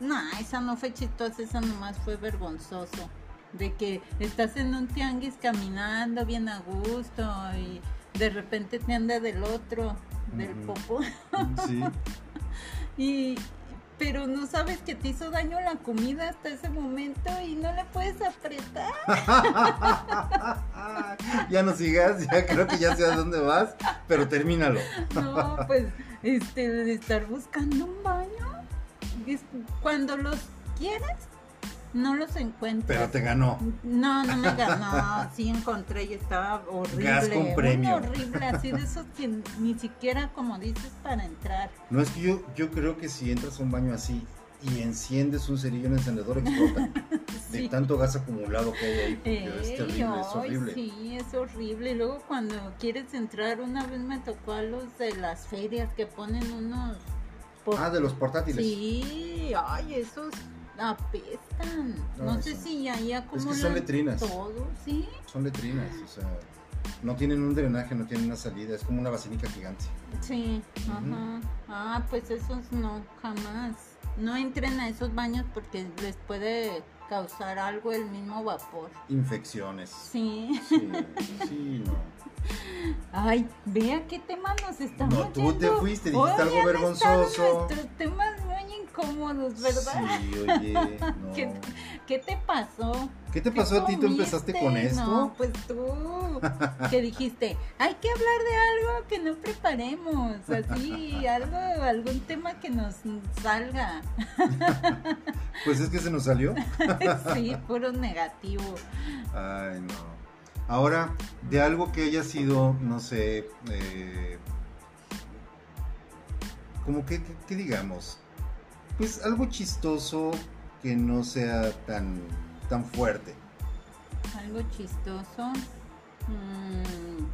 No, esa no fue chistosa, esa nomás fue vergonzoso. De que estás en un tianguis caminando bien a gusto y de repente te anda del otro, del Ujú. popo. Sí. Y, pero no sabes que te hizo daño la comida hasta ese momento y no le puedes apretar. ya no sigas, ya creo que ya sé a dónde vas, pero termínalo. No, pues, este, de estar buscando un baño, cuando los quieres, no los encuentras. Pero te ganó. No, no me ganó, sí encontré y estaba horrible. Gas con uno premio. horrible, así de esos que ni siquiera, como dices, para entrar. No es que yo, yo creo que si entras a un baño así y enciendes un cerillo, un encendedor, explota. De Sí. tanto gas acumulado que hay ahí, porque es Ey, terrible, es horrible. Sí, es horrible. Y luego cuando quieres entrar, una vez me tocó a los de las ferias que ponen unos... por- Ah, de los portátiles. Sí, ay, esos apestan. No Ay, sé son- si ahí acumulan son letrinas. todo, ¿sí? Son letrinas, o sea, no tienen un drenaje, no tienen una salida, es como una basílica gigante. Sí, ajá. Ah, pues esos no, jamás. No entren a esos baños porque les puede causar algo el mismo vapor. Infecciones. Sí. Sí, sí, no. Ay, vea qué tema nos estamos No, tú te fuiste, dijiste Hoy algo vergonzoso. Nuestros temas muy incómodos, ¿verdad? Sí, oye, no. ¿Qué, qué te pasó? ¿Qué te pasó a ti? ¿Tú empezaste con esto? No, pues tú. que dijiste, hay que hablar de algo que no preparemos. Así, algo, algún tema que nos salga. Pues es que se nos salió. sí, puro negativo. Ay, no. Ahora, de algo que haya sido, no sé, eh, como que, que- que digamos, pues algo chistoso que no sea tan, tan fuerte. Algo chistoso. Mm,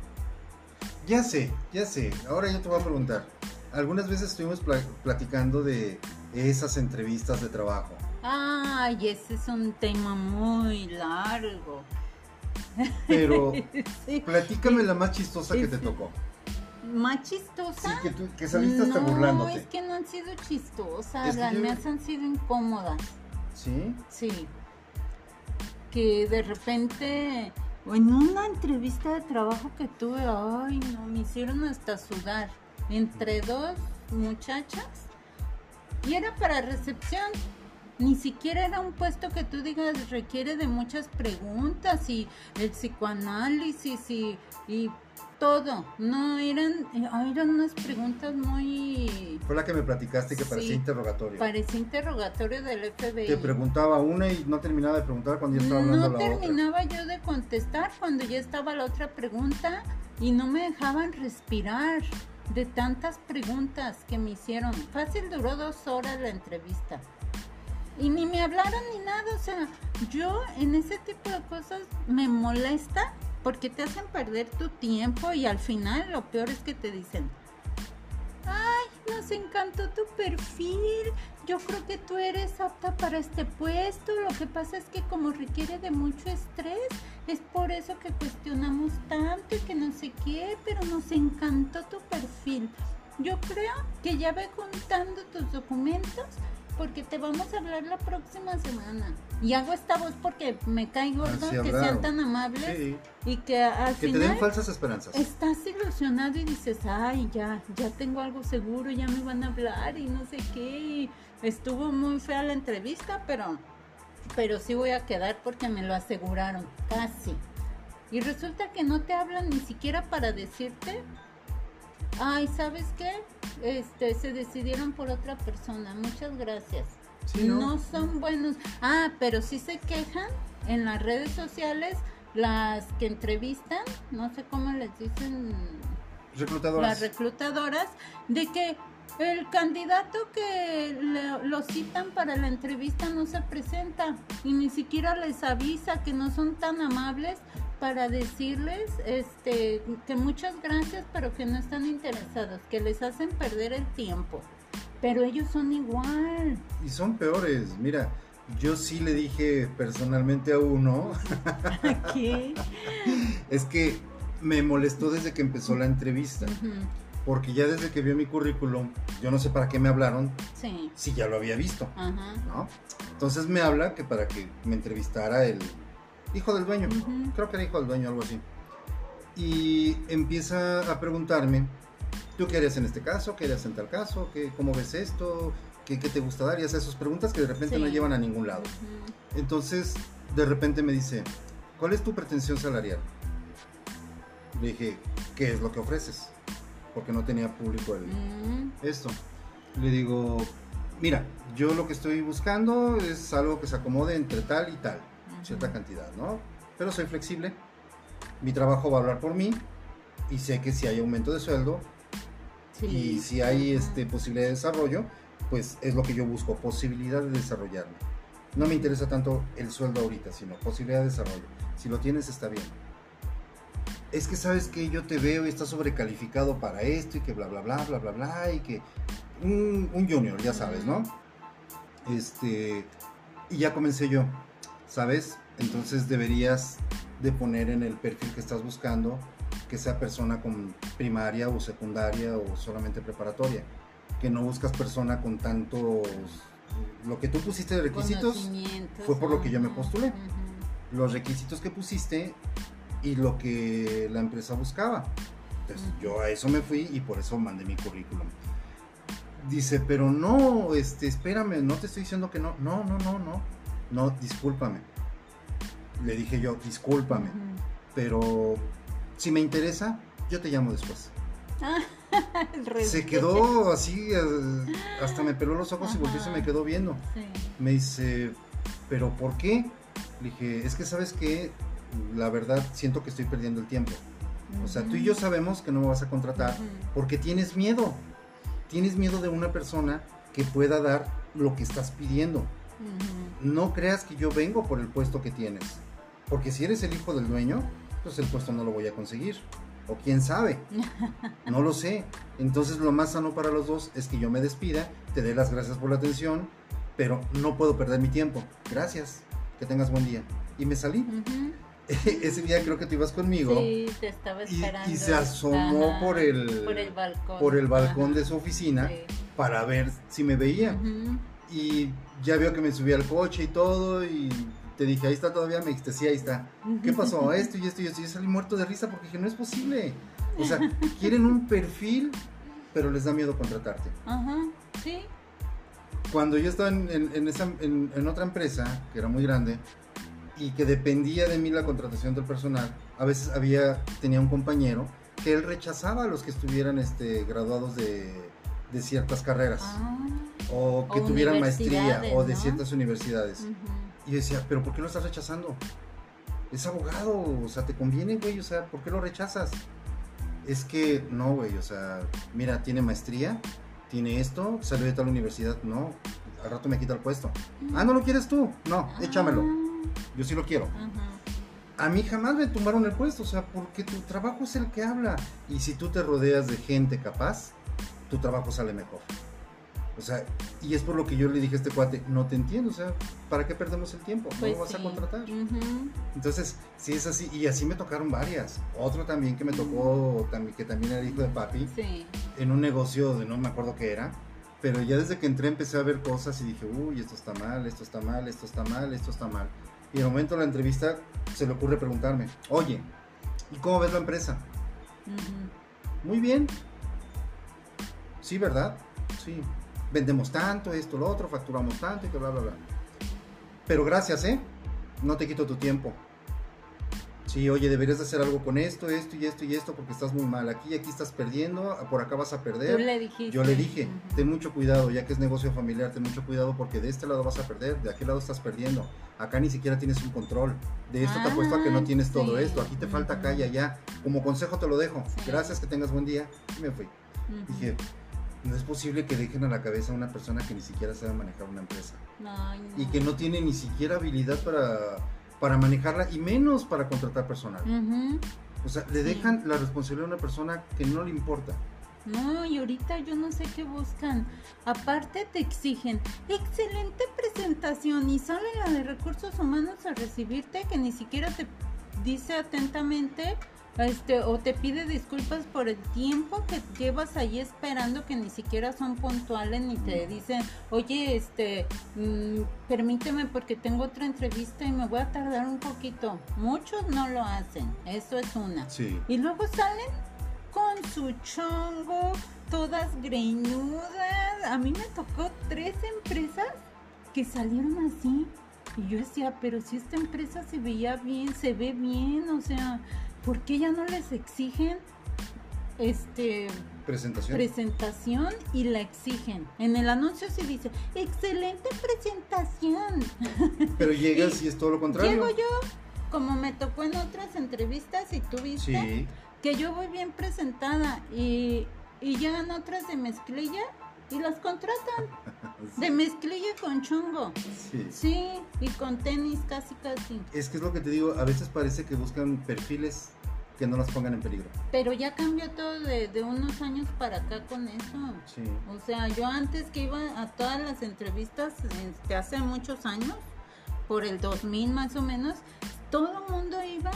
Ya sé, ya sé. Ahora yo te voy a preguntar. Algunas veces estuvimos pla- platicando de esas entrevistas de trabajo. Ay, ese es un tema muy largo. Pero Sí. platícame la más chistosa que te Sí. tocó. ¿Más Sí, chistosa? que, tú, que saliste hasta no, burlándote. es que no han sido chistosas, Es que las yo- mías han sido incómodas, ¿Sí? sí. Que de repente, en una entrevista de trabajo que tuve, ay, no, me hicieron hasta sudar, entre dos muchachas, y era para recepción. Ni siquiera era un puesto que tú digas requiere de muchas preguntas y el psicoanálisis y, y todo. No, eran, eh, eran unas preguntas muy... Fue la que me platicaste que parecía interrogatorio. Parecía interrogatorio del FBI. Te preguntaba una y no terminaba de preguntar cuando ya estaba hablando No la otra. terminaba yo de contestar cuando ya estaba la otra pregunta y no me dejaban respirar de tantas preguntas que me hicieron. Fácil duró dos horas la entrevista. Y ni me hablaron ni nada, o sea, yo en ese tipo de cosas me molesta porque te hacen perder tu tiempo y al final lo peor es que te dicen, ay, nos encantó tu perfil, yo creo que tú eres apta para este puesto, lo que pasa es que como requiere de mucho estrés, es por eso que cuestionamos tanto y que no sé qué, pero nos encantó tu perfil. Yo creo que ya ve juntando tus documentos porque te vamos a hablar la próxima semana. Y hago esta voz porque me cae gordo que sean tan amables Sí, y que al que te final den falsas esperanzas. estás ilusionado y dices, ay, ya, ya tengo algo seguro, ya me van a hablar y no sé qué. estuvo muy fea la entrevista, pero, pero sí voy a quedar porque me lo aseguraron, casi. Y resulta que no te hablan ni siquiera para decirte, ay, ¿sabes qué? Este, se decidieron por otra persona, muchas gracias. Sí, ¿no? no son buenos. Ah, pero sí se quejan en las redes sociales las que entrevistan, no sé cómo les dicen Reclutadoras. las reclutadoras, de que el candidato que le- lo citan para la entrevista no se presenta y ni siquiera les avisa que no son tan amables para decirles este que muchas gracias pero que no están interesados, que les hacen perder el tiempo. Pero ellos son igual. Y son peores. Mira, yo sí le dije personalmente a uno, ¿Qué? es que me molestó desde que empezó la entrevista. Porque ya desde que vio mi currículum, yo no sé para qué me hablaron, Sí. si ya lo había visto, Ajá. ¿no? Entonces me habla que para que me entrevistara el hijo del dueño. Ujú. Creo que era hijo del dueño, algo así. Y empieza a preguntarme, ¿tú qué harías en este caso? ¿Qué harías en tal caso? ¿Qué, ¿Cómo ves esto? ¿Qué, qué te gusta dar? Y hace esas preguntas que de repente Sí. no llevan a ningún lado. Ujú. Entonces, de repente me dice, ¿cuál es tu pretensión salarial? Le dije, ¿qué es lo que ofreces? Porque no tenía público el, Mm, esto. Le digo, mira, yo lo que estoy buscando es algo que se acomode entre tal y tal, cierta cantidad, ¿no? Pero soy flexible, mi trabajo va a hablar por mí y sé que si hay aumento de sueldo sí. y si hay este, posibilidad de desarrollo, pues es lo que yo busco, posibilidad de desarrollarme. No me interesa tanto el sueldo ahorita, sino posibilidad de desarrollo. Si lo tienes, está bien. Es que sabes que yo te veo y estás sobrecalificado para esto y que bla, bla, bla, bla, bla, bla, y que un, un junior, ya sabes, ¿no? Este, y ya comencé yo, ¿sabes? Entonces deberías de poner en el perfil que estás buscando que sea persona con primaria o secundaria o solamente preparatoria. Que no buscas persona con tantos... Lo que tú pusiste de requisitos, fue por lo que yo me postulé. los requisitos que pusiste y lo que la empresa buscaba. Entonces yo a eso me fui y por eso mandé mi currículum. Dice, pero no, este, espérame, no te estoy diciendo que no. No, no, no, no. No, discúlpame. Le dije yo, discúlpame. Pero si me interesa, yo te llamo después. Se quedó así, eh, hasta me peló los ojos y volteó y se me quedó viendo. Sí. Me dice, ¿pero por qué? Le dije, es que sabes que la verdad siento que estoy perdiendo el tiempo. O sea, tú y yo sabemos que no me vas a contratar porque tienes miedo. Tienes miedo de una persona que pueda dar lo que estás pidiendo. No creas que yo vengo por el puesto que tienes. Porque si eres el hijo del dueño, pues el puesto no lo voy a conseguir. O quién sabe. No lo sé. Entonces lo más sano para los dos es que yo me despida, te dé las gracias por la atención, pero no puedo perder mi tiempo. Gracias. Que tengas buen día. Y me salí. Ese día creo que tú ibas conmigo. Sí, te estaba Y, esperando. y se asomó Ajá, por el, por el balcón. por el balcón Ajá. de su oficina Sí. para ver si me veía. Y ya vio que me subí al coche y todo y te dije, ahí está todavía, me dijiste, sí, ahí está. ¿Qué pasó? Esto y esto y esto. Y yo salí muerto de risa porque dije, no es posible. O sea, quieren un perfil, pero les da miedo contratarte. Ajá, sí. Cuando yo estaba en, en- en esa- en otra empresa, que era muy grande, y que dependía de mí la contratación del personal, a veces había, tenía un compañero que él rechazaba a los que estuvieran este, graduados de, de ciertas carreras. Ah, o que O tuvieran maestría universidades, o de ¿no? ciertas universidades. Y yo decía, pero ¿por qué lo estás rechazando? Es abogado, o sea, te conviene, güey, o sea, ¿por qué lo rechazas? Es que no, güey, o sea, mira, tiene maestría, tiene esto, salió de tal universidad, no, al rato me quita el puesto. Ah, ¿no lo quieres tú? No, échamelo, yo sí lo quiero. Ah, ajá. A mí jamás me tumbaron el puesto, o sea, porque tu trabajo es el que habla. Y si tú te rodeas de gente capaz, tu trabajo sale mejor. O sea, y es por lo que yo le dije a este cuate, no te entiendo, o sea, ¿para qué perdemos el tiempo? Pues no lo vas sí. a contratar. Entonces, sí es así, y así me tocaron varias. Otro también que me tocó, también, que también era hijo de papi, Sí. en un negocio de no me acuerdo qué era, pero ya desde que entré empecé a ver cosas y dije, uy, esto está mal, esto está mal, esto está mal, esto está mal. Y en el momento de la entrevista se le ocurre preguntarme, oye, ¿y cómo ves la empresa? Muy bien. Sí, ¿verdad? Sí. Vendemos tanto, esto, lo otro, facturamos tanto y que bla, bla, bla. Pero gracias, ¿eh? No te quito tu tiempo. Sí, oye, deberías de hacer algo con esto, esto y esto y esto porque estás muy mal. Aquí, aquí estás perdiendo, por acá vas a perder. Tú le dijiste. Yo le dije, ten mucho cuidado, ya que es negocio familiar, ten mucho cuidado porque de este lado vas a perder, de aquel lado estás perdiendo. Acá ni siquiera tienes un control. De esto te apuesto a que no Ah, tienes todo esto. Aquí te falta acá y allá. Como consejo te lo dejo. Sí. Gracias, que tengas buen día. Y me fui. Dije, no es posible que dejen a la cabeza a una persona que ni siquiera sabe manejar una empresa. Ay, no. Y que no tiene ni siquiera habilidad para, para manejarla y menos para contratar personal. O sea, le Sí. dejan la responsabilidad a una persona que no le importa. No, y ahorita yo no sé qué buscan. Aparte te exigen, excelente presentación y sale la de recursos humanos a recibirte que ni siquiera te dice atentamente este o te pide disculpas por el tiempo que llevas ahí esperando que ni siquiera son puntuales ni te dicen, oye, este, mm, permíteme porque tengo otra entrevista y me voy a tardar un poquito. Muchos no lo hacen, eso es una. Sí. Y luego salen con su chongo, todas greñudas. A mí me tocó tres empresas que salieron así. Y yo decía, pero si esta empresa se veía bien, se ve bien, o sea, ¿por qué ya no les exigen este Presentación. presentación y la exigen? En el anuncio se dice, excelente presentación. Pero llegas y, es todo lo contrario. Llego yo, como me tocó en otras entrevistas y tú viste, Sí. que yo voy bien presentada y, y llegan otras de mezclilla y las contratan. De mezclilla con chungo. Sí. Sí, y con tenis casi casi. Es que es lo que te digo, a veces parece que buscan perfiles que no las pongan en peligro. Pero ya cambió todo de, de unos años para acá con eso. Sí. O sea, yo antes que iba a todas las entrevistas, este, hace muchos años, por el 2000 más o menos, todo el mundo iba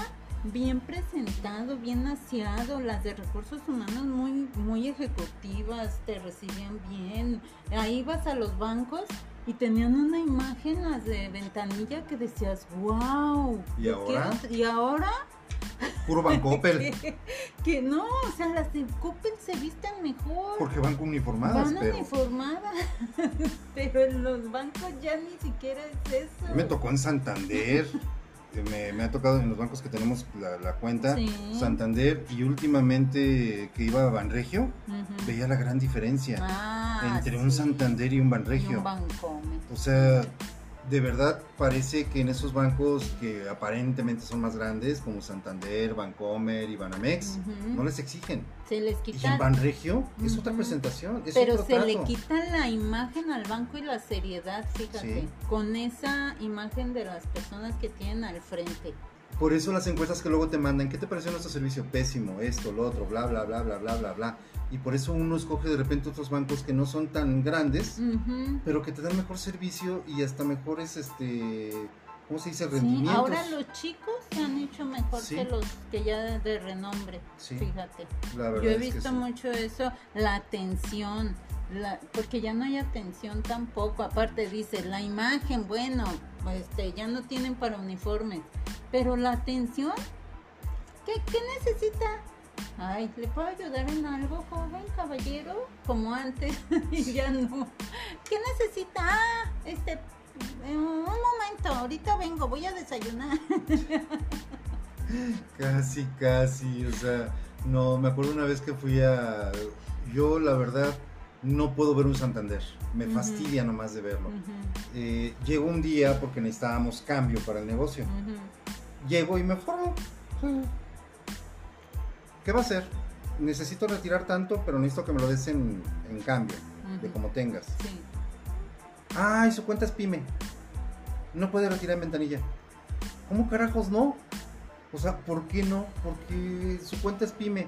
bien presentado, bien aseado, las de recursos humanos muy, muy ejecutivas, te recibían bien. Ahí ibas a los bancos y tenían una imagen, las de ventanilla, que decías, wow. ¿Y ahora? Y ahora Puro Bancoppel. que, que no, o sea, las de Coppel se visten mejor. Porque van uniformadas, Van pero uniformadas, pero en los bancos ya ni siquiera es eso. me tocó en Santander. eh, Me, me ha tocado en los bancos que tenemos la, la cuenta. Sí. Santander y últimamente que iba a Banregio, veía la gran diferencia Ah, entre un. Santander y un Y Banregio. un Bancomer. O sea, de verdad parece que en esos bancos que aparentemente son más grandes, como Santander, Bancomer y Banamex, no les exigen. Se les Y quita, en Banregio es otra presentación, es pero otro se le quita la imagen al banco y la seriedad, fíjate, Sí. con esa imagen de las personas que tienen al frente. Por eso las encuestas que luego te mandan, ¿qué te pareció nuestro servicio? Pésimo, esto, lo otro, bla, bla, bla, bla, bla, bla, bla. Y por eso uno escoge de repente otros bancos que no son tan grandes, pero que te dan mejor servicio y hasta mejores, este, ¿cómo se dice? Sí, Rendimientos. ahora los chicos se han hecho mejor Sí. que los que ya de, renombre, Sí, fíjate. La verdad Yo he es que visto sí. mucho eso, la atención, la, porque ya no hay atención tampoco. Aparte dice, la imagen, bueno, este, ya no tienen para uniformes, pero la atención, ¿qué, qué necesita? Ay, ¿le puedo ayudar en algo, joven caballero? Como antes, y ya no. ¿Qué necesita? Ah, este, eh, un momento, ahorita vengo, voy a desayunar. Casi, casi, o sea, no, me acuerdo una vez que fui a, yo la verdad no puedo ver un Santander, me fastidia nomás de verlo. Eh, llegó un día porque necesitábamos cambio para el negocio, llego y me formo. ¿Qué va a hacer? Necesito retirar tanto, pero necesito que me lo des en, en cambio, de como tengas. Sí. Ay, su cuenta es pyme. No puede retirar en ventanilla. ¿Cómo carajos no? O sea, ¿por qué no? Porque su cuenta es pyme.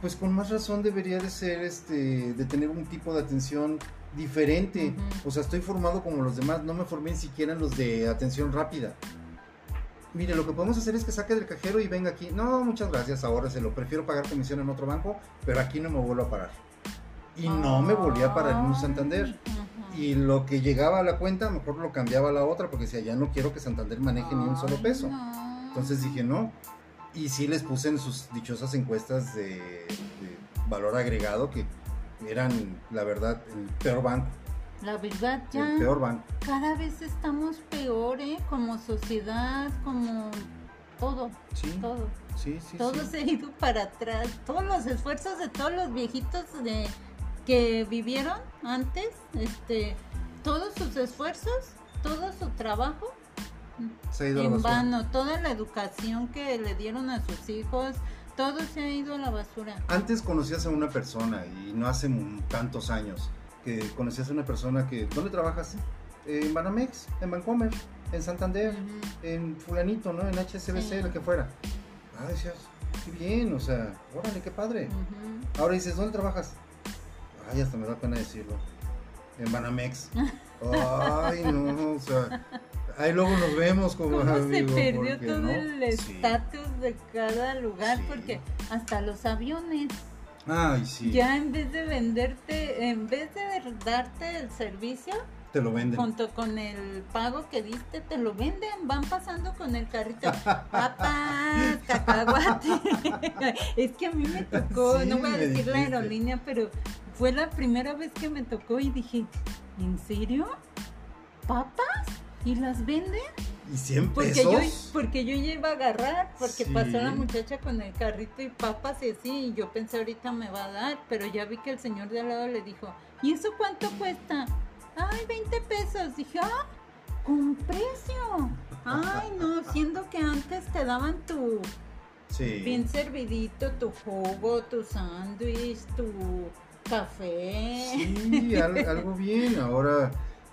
Pues con más razón debería de ser este, de tener un tipo de atención diferente. O sea, estoy formado como los demás, no me formé ni siquiera en los de atención rápida. Mire, lo que podemos hacer es que saque del cajero y venga aquí. No, muchas gracias, ahora se lo prefiero pagar comisión en otro banco, pero aquí no me vuelvo a parar. Y no me volví a parar en un Santander. Y lo que llegaba a la cuenta, mejor lo cambiaba a la otra, porque decía, ya no quiero que Santander maneje ni un solo peso. no. Entonces dije, no. Y sí les puse en sus dichosas encuestas de, de valor agregado que eran, la verdad, el peor banco. La verdad, ya El peor banco. cada vez estamos peor, ¿eh? Como sociedad, como todo, Sí, todo. sí, sí. todo sí. se ha ido para atrás. Todos los esfuerzos de todos los viejitos de que vivieron antes, este, todos sus esfuerzos, todo su trabajo Se ha ido a la en vano, toda la educación que le dieron a sus hijos, todo se ha ido a la basura. Antes conocías a una persona, y no hace tantos años, que conocías a una persona que, ¿dónde trabajas? En Banamex, en Bancomer, en Santander, en fulanito, ¿no? En HSBC, Sí. lo que fuera. Ah, decías, qué bien, o sea, órale, qué padre. Ahora dices, ¿dónde trabajas? Ay, hasta me da pena decirlo. En Banamex. Ay, no, o sea, ahí luego nos vemos como ¿Cómo se perdió todo ¿no? el Sí. estatus de cada lugar? Sí. Porque hasta los aviones, Ay, sí, ya en vez de venderte, en vez de darte el servicio, te lo venden. junto con el pago que diste, te lo venden, van pasando con el carrito, papas, cacahuate. es que a mí me tocó, Sí, no voy a decir la aerolínea, pero fue la primera vez que me tocó y dije, ¿en serio? ¿Papas? ¿Y las venden? ¿Y 100 Porque pesos? yo, porque yo ya iba a agarrar, porque Sí. pasó la muchacha con el carrito y papas y así, y yo pensé ahorita me va a dar, pero ya vi que el señor de al lado le dijo, ¿y eso cuánto cuesta? Ay, 20 pesos. Dije, ah, con precio. Ay, no, siendo que antes te daban tu Sí. bien servidito, tu jugo, tu sándwich, tu café. Sí, al- algo bien. Ahora,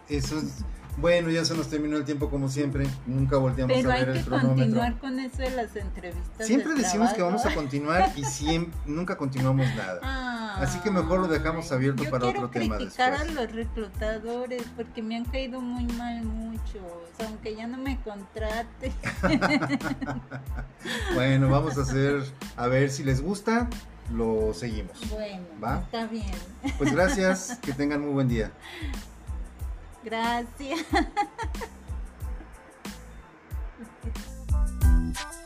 eso es. Bueno, ya se nos terminó el tiempo como siempre. Nunca volteamos Pero a hay ver el que cronómetro. continuar con eso de las entrevistas. Siempre de decimos que vamos a continuar y siempre, nunca continuamos nada. Así que mejor lo dejamos abierto Yo para quiero otro tema criticar después. a los reclutadores porque me han caído muy mal muchos, aunque ya no me contrate. Bueno, vamos a hacer, a ver si les gusta, lo seguimos. Bueno, ¿Va? está bien. Pues gracias, que tengan muy buen día. Gracias.